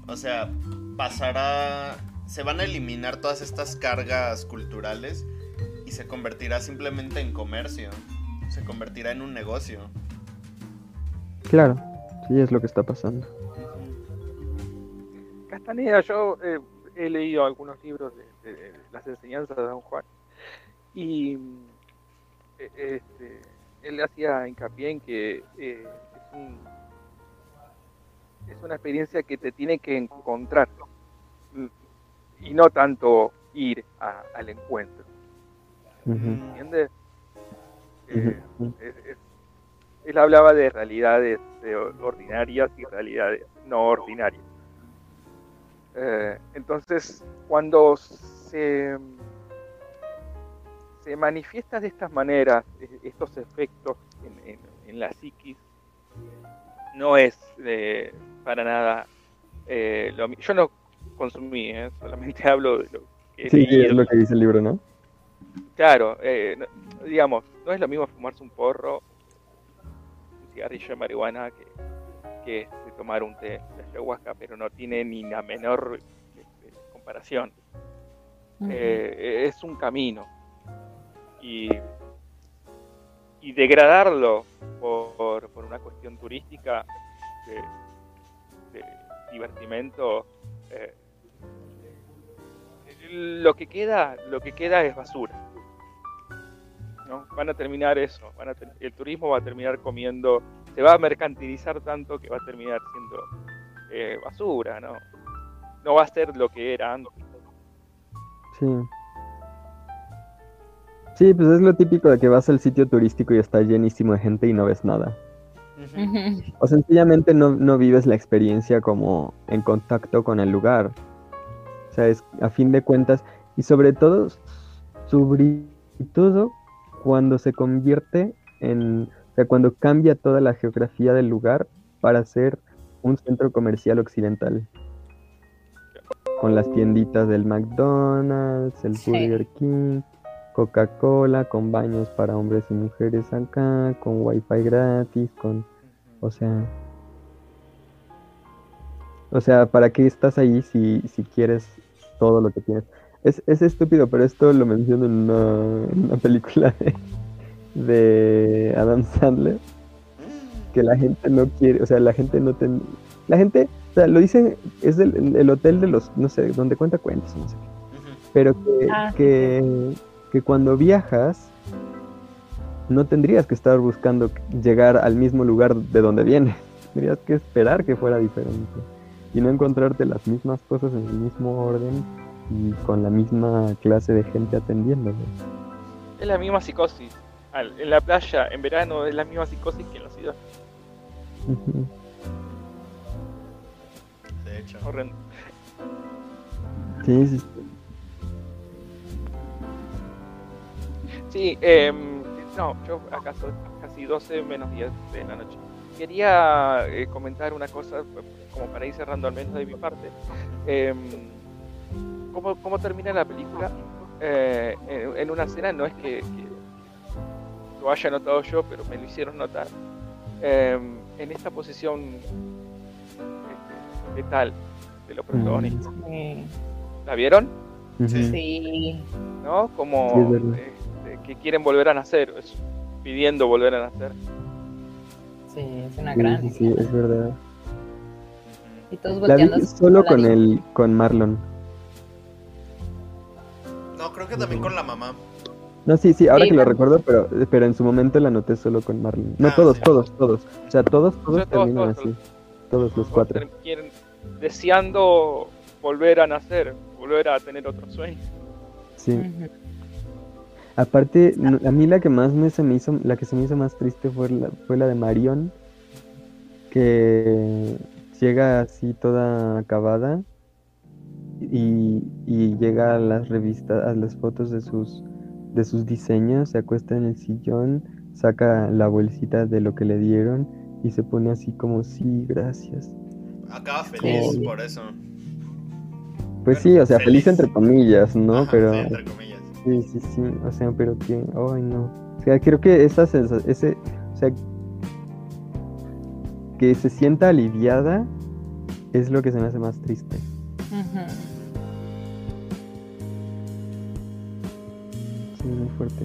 A: o sea, pasará, se van a eliminar todas estas cargas culturales y se convertirá simplemente en comercio, se convertirá en un negocio.
C: Claro, sí es lo que está pasando.
D: Castaneda, yo eh, he leído algunos libros de, las enseñanzas de Don Juan y eh, este, él hacía hincapié en que eh, es, una experiencia que te tiene que encontrar y no tanto ir al encuentro. ¿Entiendes? Eh, él hablaba de realidades ordinarias y realidades no ordinarias. Eh, entonces, cuando se se manifiesta de estas maneras, estos efectos en, la psiquis, no es eh, para nada eh, lo Yo no consumí, eh, solamente [LAUGHS] hablo de lo
C: que... Sí, es lo que dice el libro, ¿no?
D: Claro, digamos, no es lo mismo fumarse un porro, un cigarrillo de marihuana, que, que este, tomar un té de ayahuasca, pero no tiene ni la menor este, comparación. es un camino, y, degradarlo por, una cuestión turística de, divertimento eh, lo que queda lo que queda es basura ¿no? van a terminar eso el turismo va a terminar comiendo se va a mercantilizar tanto que va a terminar siendo eh, basura, ¿no? No va a ser lo que era antes.
C: Sí. Sí, pues es lo típico de que vas al sitio turístico y está llenísimo de gente y no ves nada. O sencillamente no, no vives la experiencia como en contacto con el lugar. O sea, es a fin de cuentas, y sobre todo, sobre todo cuando se convierte en, sea, cuando cambia toda la geografía del lugar para ser un centro comercial occidental. Con las tienditas del McDonald's, el
B: Sí.
C: Burger King, Coca-Cola, con baños para hombres y mujeres acá, con wifi gratis, con o sea. O sea, ¿para qué estás ahí si, si quieres todo lo que tienes? Es, es estúpido, pero esto lo menciono en una, en una película de, de Adam Sandler, que la gente no quiere, o sea, la gente no ten, la gente, o sea, lo dicen, es del, el hotel de los, no sé, donde cuenta cuentos, no sé. Pero que,
B: Ah, sí,
C: que, que cuando viajas no tendrías que estar buscando llegar al mismo lugar de donde vienes, [LAUGHS] tendrías que esperar que fuera diferente. Y no encontrarte las mismas cosas en el mismo orden y con la misma clase de gente atendiéndolo.
D: Es la misma psicosis. Al- en la playa, en verano, es la misma psicosis que en la ciudad.
A: De hecho.
D: Horrendo.
C: Sí, sí,
D: em, no, yo acaso casi 12 menos 10 de la noche. Quería eh, comentar una cosa, como para ir cerrando al menos de mi parte. Em, ¿cómo, cómo termina la película? Eh, en, en una escena, no es que, que lo haya notado yo, pero me lo hicieron notar. Em, en esta posición eh, letal de los protagonistas.
B: Sí.
D: ¿La vieron?
B: Sí.
D: ¿No?
C: Sí,
D: Como
C: verdad.
D: este, que quieren volver a nacer, es- pidiendo volver a nacer.
B: Sí, es una
C: Sí,
B: gran.
C: sí, sí, es verdad.
B: Y todos
C: La vi solo con el con Marlon.
A: No, creo que también con la mamá.
C: No, sí, sí, ahora
B: Sí,
C: que lo recuerdo, pero, pero en su momento la noté solo con Marlon. No,
A: Ah,
C: todos,
A: sí.
C: todos, todos. O sea, todos, todos
D: todos,
C: terminan
D: todos,
C: así. Todos los cuatro.
D: Quieren, deseando volver a nacer, volver a tener otro sueño.
C: Sí. Aparte, a mí la que más me se me hizo, la que se me hizo más triste fue la, fue la de Marion, que llega así toda acabada y, y llega a las revistas, a las fotos de sus, de sus diseños, se acuesta en el sillón, saca la bolsita de lo que le dieron y se pone así como, sí, gracias.
A: Acaba feliz por eso.
C: Pues
A: Bueno,
C: sí, o sea, feliz
A: feliz.
C: entre comillas, ¿no?
A: Ajá,
C: Pero...
A: sí, entre comillas.
C: Sí, sí, sí, o sea, pero que, ay no, o sea, creo que esa sensa- ese, o sea, que se sienta aliviada es lo que se me hace más triste. Sí, fuerte.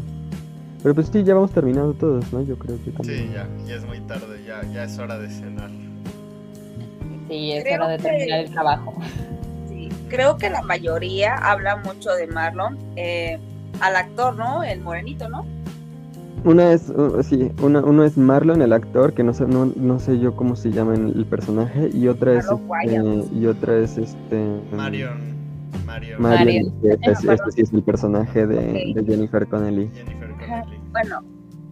C: Pero pues sí, ya vamos terminando todos, ¿no? Yo creo que también.
A: Sí, ya, ya es muy tarde, ya, ya es hora de cenar.
B: Sí, es
F: Creo
B: hora de
F: que-
B: terminar el trabajo.
F: Sí, creo que la mayoría habla mucho de Marlon, eh, al actor, ¿no? El morenito, ¿no?
C: Una es, uh, sí, una, uno es Marlon, el actor, que no sé, no, no sé yo cómo se llama el personaje, y otra es,
F: Marlon
C: este, y otra es este...
A: Marion. Marion.
C: que este, este sí es el personaje de, Jennifer Connelly.
A: Jennifer. Connelly.
F: Bueno,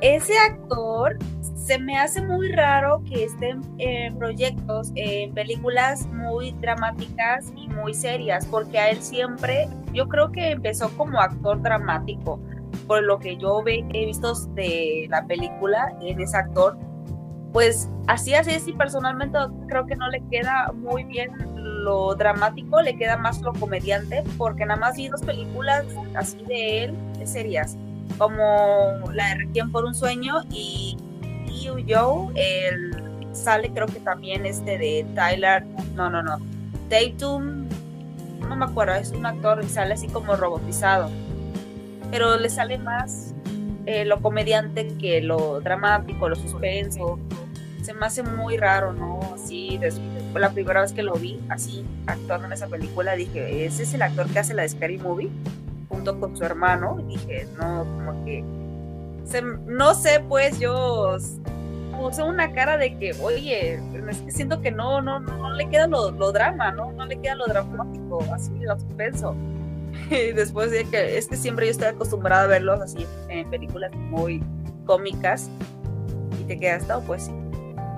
F: ese actor se me hace muy raro que esté en, en proyectos, en películas muy dramáticas y muy serias, porque a él siempre, yo creo que empezó como actor dramático, por lo que yo ve- he visto de la película en ese actor, pues así así es y personalmente creo que no le queda muy bien lo dramático, le queda más lo comediante, porque nada más vi dos películas así de él, serias como la de Requiem por un sueño y Liu Yo, el sale creo que también este de Tyler, no, no, no, Tatum, no me acuerdo, es un actor y sale así como robotizado, pero le sale más eh, lo comediante que lo dramático, lo suspenso, se me hace muy raro, ¿no? Así, des- fue la primera vez que lo vi así actuando en esa película, dije, ese es el actor que hace la de Scary Movie junto con su hermano y dije, no, como que se- no sé, pues yo puse una cara de que, oye, es que siento que no, no, no le queda lo, lo drama, ¿no? No le queda lo dramático, así, lo suspenso. [LAUGHS] Y después de que es que siempre yo estoy acostumbrada a verlos así en películas muy cómicas y te quedas, no, pues sí.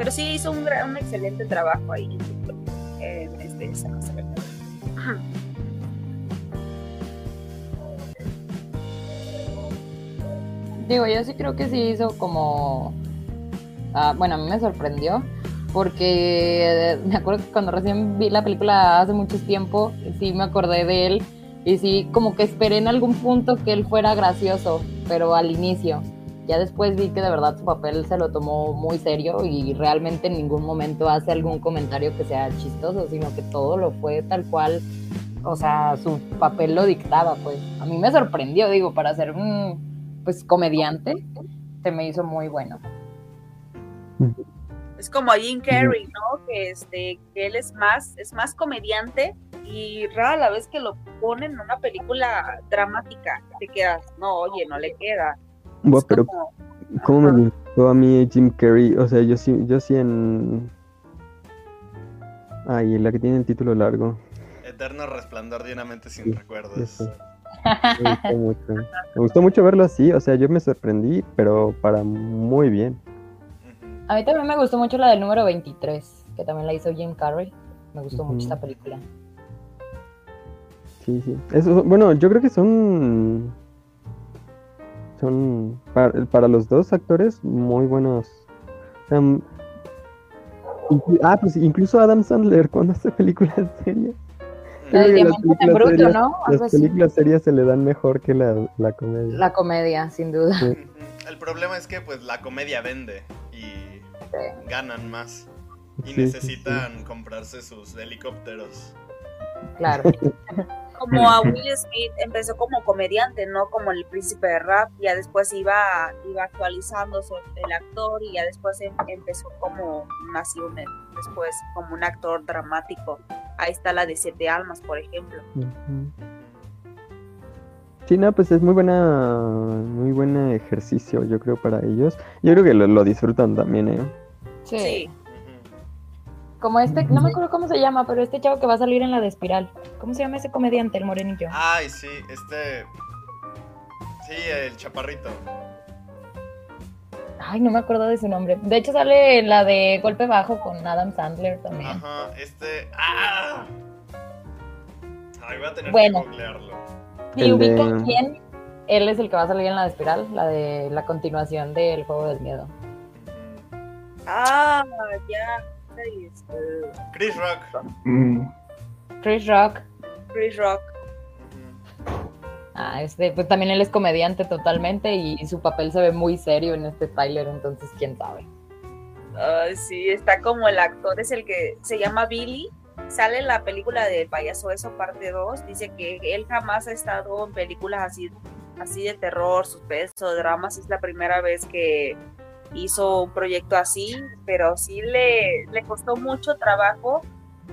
F: Pero sí hizo un, excelente trabajo ahí en este, sé, Ajá.
B: Digo, yo sí creo que sí hizo como... ah, bueno, a mí me sorprendió porque eh, me acuerdo que cuando recién vi la película hace mucho tiempo, sí me acordé de él y sí como que esperé en algún punto que él fuera gracioso, pero al inicio. Ya después vi que de verdad su papel se lo tomó muy serio y realmente en ningún momento hace algún comentario que sea chistoso, sino que todo lo fue tal cual, o sea, su papel lo dictaba, pues. A mí me sorprendió, digo, para ser un pues comediante, se me hizo muy bueno.
F: Es como a Jim Carrey, ¿no? Que este, que él es más, es más comediante y rara la vez que lo ponen en una película dramática, te quedas, no, oye, no le queda. Es
C: pero
F: como-
C: ¿cómo
F: Ajá.
C: me gustó a mí Jim Carrey? O sea, yo sí, yo sí en... Ay, la que tiene el título largo.
A: Eterno resplandor de una mente sin
C: Sí,
A: recuerdos.
C: Me gustó mucho. Me gustó mucho verlo así, o sea, yo me sorprendí, pero para muy bien.
B: A mí también me gustó mucho la del número 23, que también la hizo Jim Carrey. Me gustó mucho
C: Ujú.
B: esta película.
C: Sí, sí. Eso, bueno, yo creo que son. Son. Para, para los dos actores, muy buenos. Ah, pues incluso Adam Sandler [LAUGHS] cuando hace películas serias. Que las
B: Diamantes en
C: películas
B: Bruto,
C: serias-
B: ¿no? Algo
C: Las
B: así.
C: películas serias se le dan mejor que la, la comedia.
B: La comedia, sin duda.
C: Sí.
A: El problema es que pues la comedia vende y ganan más. Y
C: Sí, sí,
A: necesitan comprarse sus helicópteros.
B: Claro. [LAUGHS]
F: como a Will Smith empezó como comediante, no como el príncipe de rap, ya después iba, iba actualizándose el actor y ya después em- empezó como nació un- después como un actor dramático. Ahí está la de Siete Almas, por ejemplo.
C: Sí, no, pues es muy buena, muy buen ejercicio, yo creo, para ellos. Yo creo que lo, lo disfrutan también, ¿eh?
B: Sí.
F: Sí.
B: Como este, no me acuerdo cómo se llama, pero este chavo que va a salir en la de Espiral. ¿Cómo se llama ese comediante, el morenillo?
A: Ay, sí, este. Sí, el chaparrito.
B: Ay, no me acuerdo de su nombre. De hecho sale en la de Golpe Bajo con Adam Sandler también.
A: Ajá, este. ¡Ah! Ay, voy a tener
B: Bueno.
A: que googlearlo.
B: Si
C: El
B: ubican
C: de-
B: quién, él es el que va a salir en la de Espiral, la de la continuación del Juego del Miedo.
F: Ah, ya. Este,
A: Chris Rock.
E: Mm,
B: Chris Rock.
F: Chris Rock.
B: Ah, este, pues también él es comediante totalmente y, su papel se ve muy serio en este Tyler, entonces quién sabe.
F: Ay, sí, está como el actor, es el que se llama Billy. Sale en la película de Payaso Eso, parte 2. Dice que él jamás ha estado en películas así, así de terror, suspenso, dramas. Es la primera vez que hizo un proyecto así, pero sí le, le costó mucho trabajo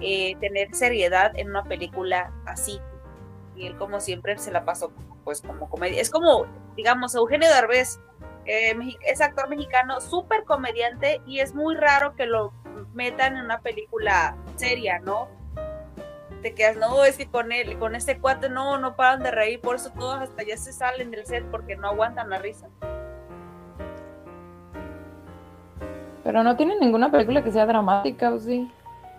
F: eh, tener seriedad en una película así. Y él, como siempre, se la pasó pues como comedia. Es como, digamos, Eugenio Derbez eh, es actor mexicano, súper comediante y es muy raro que lo metan en una película seria, ¿no? Te quedas, no, es que con él, con este cuate no, no paran de reír, por eso todos hasta ya se salen del set porque no aguantan la risa.
B: Pero no tiene ninguna película que sea dramática, ¿o sí?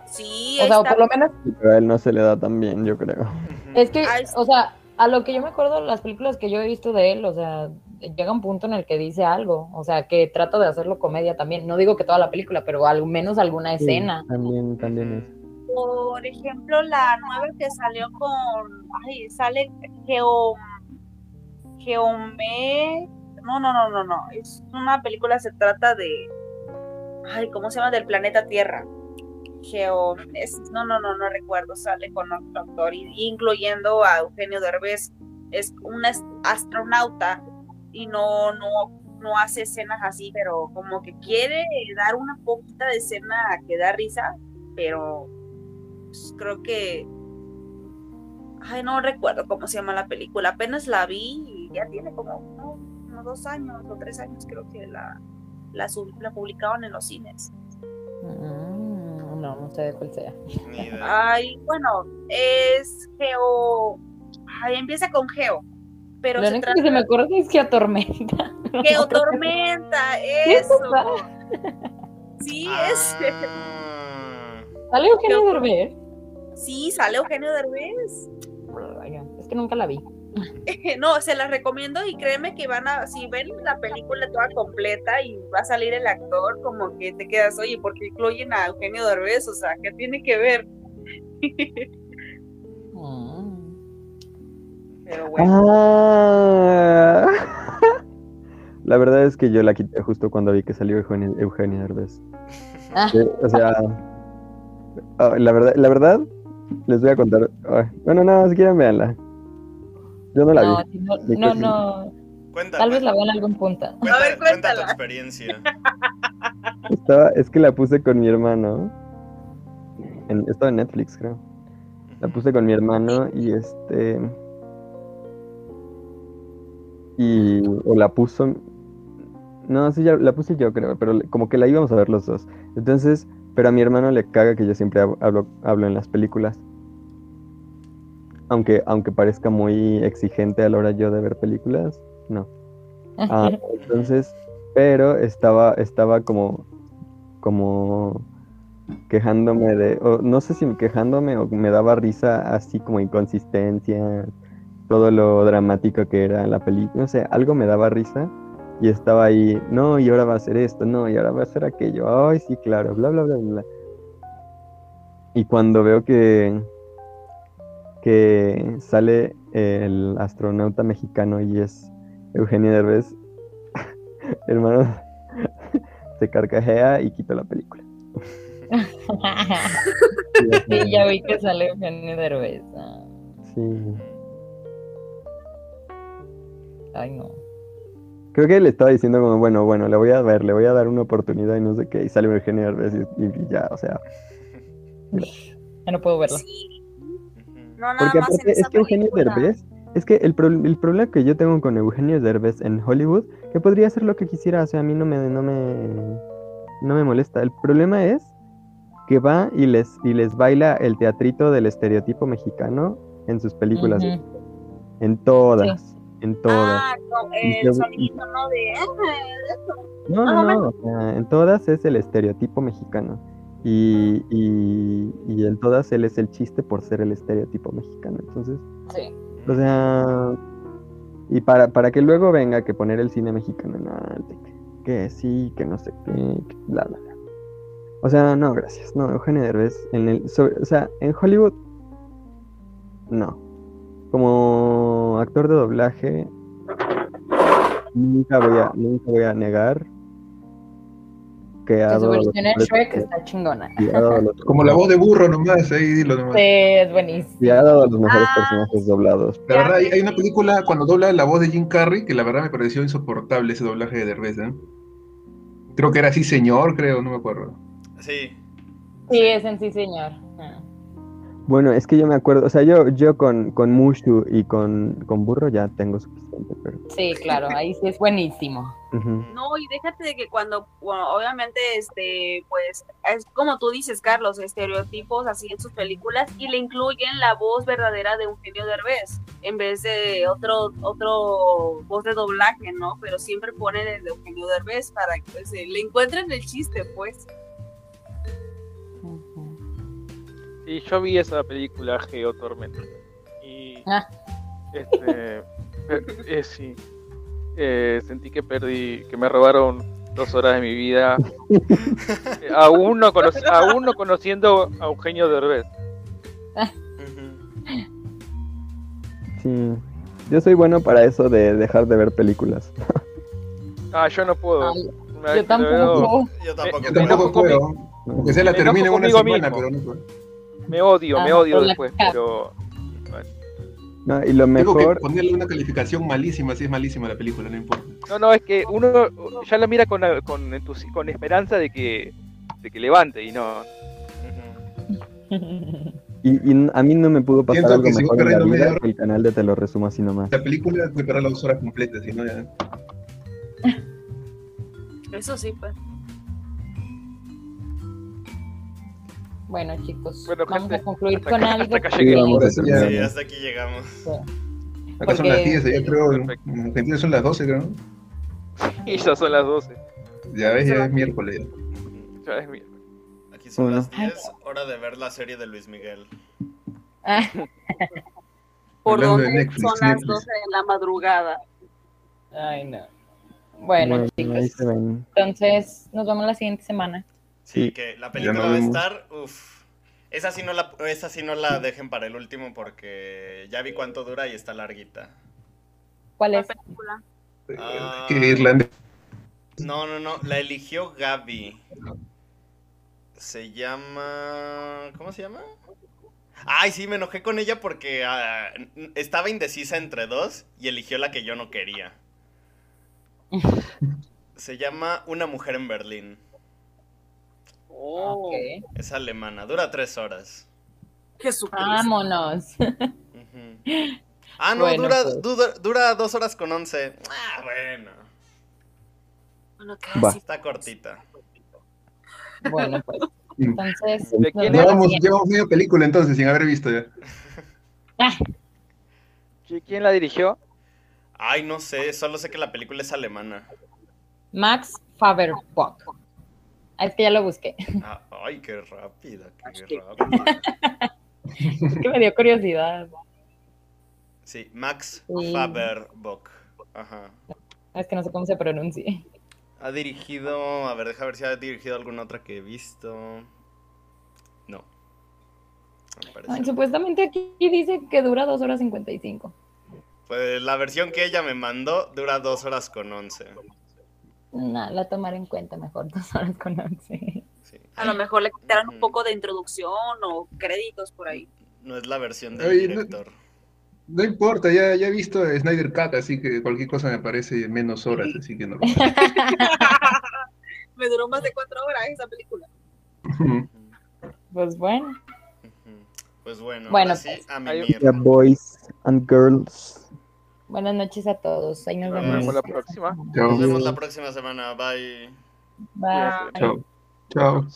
F: Sí,
B: O sea, o por lo menos
C: Sí, pero a él no se le da tan bien, yo creo.
B: Es que, o sea, a lo que yo me acuerdo, las películas que yo he visto de él, o sea, llega un punto en el que dice algo, o sea, que trata de hacerlo comedia también. No digo que toda la película, pero al menos alguna
C: Sí,
B: escena.
C: también, también es.
F: Por ejemplo, la nueva que salió con. Ay, sale Geo. Geome. No, no, no, no, no. Es una película, se trata de. Ay, ¿cómo se llama? Del planeta Tierra. Geo. es- no, no, no, no recuerdo. Sale con otro actor, incluyendo a Eugenio Derbez. Es un as- astronauta y no, no, no hace escenas así, pero como que quiere dar una poquita de escena que da risa, pero pues, creo que ay no recuerdo cómo se llama la película apenas la vi y ya tiene como ¿no? unos dos años o tres años creo que la la, sub- la publicaron en los cines.
B: Mm, no, no sé de cuál sea.
F: Ay, bueno, es Geo. Ay, empieza con Geo. Pero
B: Lo
F: se
B: único
F: trata
B: que se me acuerda es que atormenta. [LAUGHS]
F: Geotormenta,
B: ¿Qué
F: eso. Sí, es.
A: Ah,
B: ¿Sale Eugenio Derbez?
F: Sí, sale Eugenio Derbez.
B: Es que nunca la vi. [LAUGHS]
F: No, se las recomiendo y créeme que van a, si ven la película toda completa y va a salir el actor, como que te quedas, oye, ¿por qué incluyen a Eugenio Derbez? O sea, ¿qué tiene que ver? [LAUGHS] Pero bueno.
C: Ah. La verdad es que yo la quité justo cuando vi que salió Eugenio, Eugenio Derbez.
B: Ah.
C: Eh, O sea, ah, la verdad, la verdad, les voy a contar. Bueno, no, si quieren véanla. Yo no la
B: No,
C: vi.
B: sí, no,
C: ¿De qué
B: no, no. Tal vez la vea en algún punto.
A: cuenta-
F: A ver,
A: cuenta tu
F: cuéntala.
A: experiencia. [LAUGHS]
C: Estaba, es que la puse con mi hermano. En, estaba en Netflix, creo. La puse con mi hermano y este. Y. O la puso. No, sí, ya la puse yo, creo, pero como que la íbamos a ver los dos. Entonces, pero a mi hermano le caga que yo siempre hab- hablo, hablo en las películas. Aunque, aunque parezca muy exigente a la hora yo de ver películas, no. Ah, entonces, pero estaba, estaba como, como quejándome de, o no sé si quejándome o me daba risa así como inconsistencia, todo lo dramático que era la película, no sé, algo me daba risa y estaba ahí, no, y ahora va a ser esto, no, y ahora va a ser aquello, ay, sí, claro, bla, bla, bla, bla. Y cuando veo que, que sale el astronauta mexicano y es Eugenio Derbez, [LAUGHS] hermano, [LAUGHS] se carcajea y quito la película. [LAUGHS]
B: sí, ya vi que sale Eugenio Derbez. Ah,
C: Sí.
B: Ay, no.
C: Creo que le estaba diciendo como, bueno, bueno, le voy a ver, le voy a dar una oportunidad y no sé qué, y sale Eugenio Derbez y, y ya, o sea,
B: Ya no puedo verla.
F: Sí. No nada
C: porque
F: más en
C: aparte
F: esa
C: es que Eugenio. Derbez, es que el, pro- el problema que yo tengo con Eugenio Derbez en Hollywood, que podría hacer lo que quisiera, o sea, a mí no me, no me, no me molesta. El problema es que va y les, y les baila el teatrito del estereotipo mexicano en sus películas, en todas, en todas.
F: Ah,
C: Y
F: el sonidito, ¿no? De.
C: No,
F: Ah,
C: no, no, o sea, en todas es el estereotipo mexicano. Y, y, y en todas él es el chiste por ser el estereotipo mexicano. Entonces,
B: Sí.
C: o sea, y para, para que luego venga que poner el cine mexicano en alto, que, que sí, que no sé qué, que bla, bla, bla. O sea, no, gracias. No, Eugenio Derbez, en el, sobre- o sea, en Hollywood, no. Como actor de doblaje, nunca voy a, nunca voy a negar que ha
B: su versión en Shrek está chingona.
C: los- [LAUGHS]
E: Como la voz de burro nomás, ahí dilo nomás.
B: Sí, es buenísimo.
C: y ha dado los mejores
F: Ah,
C: personajes doblados.
E: La verdad, hay, hay una película cuando dobla la voz de Jim Carrey que la verdad me pareció insoportable ese doblaje de Derbez, ¿eh? Creo que era así, señor, creo, no me acuerdo.
A: Sí.
B: Sí, es en sí, señor. Ah.
C: Bueno, es que yo me acuerdo, o sea, yo, yo con, con Mushu y con, con Burro ya tengo suficiente, pero...
B: Sí, claro, ahí sí es buenísimo.
F: No, y déjate de que cuando, bueno, obviamente, este, pues, es como tú dices, Carlos, estereotipos así en sus películas y le incluyen la voz verdadera de Eugenio Derbez en vez de otro, otro voz de doblaje, ¿no? Pero siempre ponen el de Eugenio Derbez para que pues, le encuentren el chiste, pues.
B: Ujú.
D: Y yo vi esa película Geo Tormenta. Y.
B: Ah.
D: Este. eh, sí. Eh, sentí que perdí. Que me robaron dos horas de mi vida. Eh, aún, no aún no conociendo a Eugenio Derbez.
C: Sí, yo soy bueno para eso de dejar de ver películas.
D: Ah, yo no puedo.
B: Ay, yo tampoco.
A: Yo tampoco.
E: Yo tampoco puedo. Aunque sea la termine una semana,
D: mismo.
E: pero no puedo.
D: Me odio, me
B: Ah,
D: odio después,
B: cara.
D: pero.
C: No, y lo
E: Tengo que
C: mejor,
E: ponerle una calificación malísima, si es malísima la película, no importa.
D: No, no, es que uno ya la mira con, con, esperanza de que, de que levante y no.
C: Y, y a mí no me pudo pasar
E: Siento
C: algo
E: que si
C: mejor en la vida que el canal de Te lo resumo así nomás.
E: La película puede parar las dos horas completas, si no ya.
F: Eso sí, pues.
B: Bueno, chicos,
D: Bueno,
B: vamos
D: gente,
B: a concluir con
D: acá-
B: algo.
D: hasta acá
C: a
E: Sí.
A: Sí, hasta aquí llegamos.
E: Acá son
B: Porque-
E: las 10, ya creo. En
D: Perfecto.
E: en Argentina son las 12, creo. [LAUGHS]
D: Y ya son las 12.
E: Ya ves, ya es miércoles.
D: Ya es mi-
A: Aquí son
C: Bueno.
A: las 10, hora de ver la serie de Luis Miguel.
B: Ah, [LAUGHS]
F: Por donde
E: Netflix,
F: son las
E: Netflix.
F: 12 de la madrugada.
B: ay, no. Bueno,
C: ahí
B: chicos, entonces nos vemos la siguiente semana.
A: Sí, que la película
E: nos
A: va a estar, uff. Esa sí no la, esa sí no la dejen para el último porque ya vi cuánto dura y está larguita.
B: ¿Cuál
F: La
B: es?
F: película.
A: Ah. No, no, no, la eligió Gaby. Se llama... ¿Cómo se llama? Ay, sí, me enojé con ella porque ah, estaba indecisa entre dos y eligió la que yo no quería. [LAUGHS] Se llama Una mujer en Berlín.
F: Oh,
B: Ok.
A: Es alemana, dura tres horas.
F: Jesucristo.
B: Vámonos.
A: Ah, no,
B: Bueno,
A: dura,
B: pues.
A: dura, dura dos horas con once. Ah, bueno.
F: Bueno, casi.
A: Está cortita.
B: Bueno, pues. Entonces,
D: ¿De quién
E: Llevamos, medio película entonces, sin haber visto ya.
B: Ah,
D: ¿Qui- ¿Quién la dirigió?
A: Ay, no sé, solo sé que la película es alemana.
B: Max Faberbock. Ah, es que ya lo busqué.
A: Ah, ay, qué rápida, qué rápida.
B: es que me dio curiosidad.
A: Sí, Max
B: sí.
A: Faberbock. Ajá.
B: Es que no sé cómo se pronuncie.
A: Ha dirigido, a ver, deja ver si ha dirigido alguna otra que he visto. No.
B: Supuestamente aquí dice que dura 2 horas 55.
A: Pues la versión que ella me mandó dura 2 horas con 11
B: no, la tomaré en cuenta mejor, [LAUGHS] dos horas con once.
A: Sí.
F: A lo mejor le quitaran mm
A: -hmm.
F: un poco de introducción o créditos por ahí.
A: No es la versión del
E: director. No, no, importa, ya, ya he visto Snyder Cut, así que cualquier cosa me parece menos horas, así que no. [LAUGHS]
F: me duró más de cuatro horas esa película. [LAUGHS]
B: pues bueno.
A: Pues bueno,
B: bueno pues,
A: a
C: mi Boys and Girls.
B: Buenas noches a todos. Ahí nos
A: Nos
B: vemos.
D: vemos la próxima.
E: Chao.
A: Nos vemos la próxima semana. Bye.
B: Bye.
E: Chao. Chao.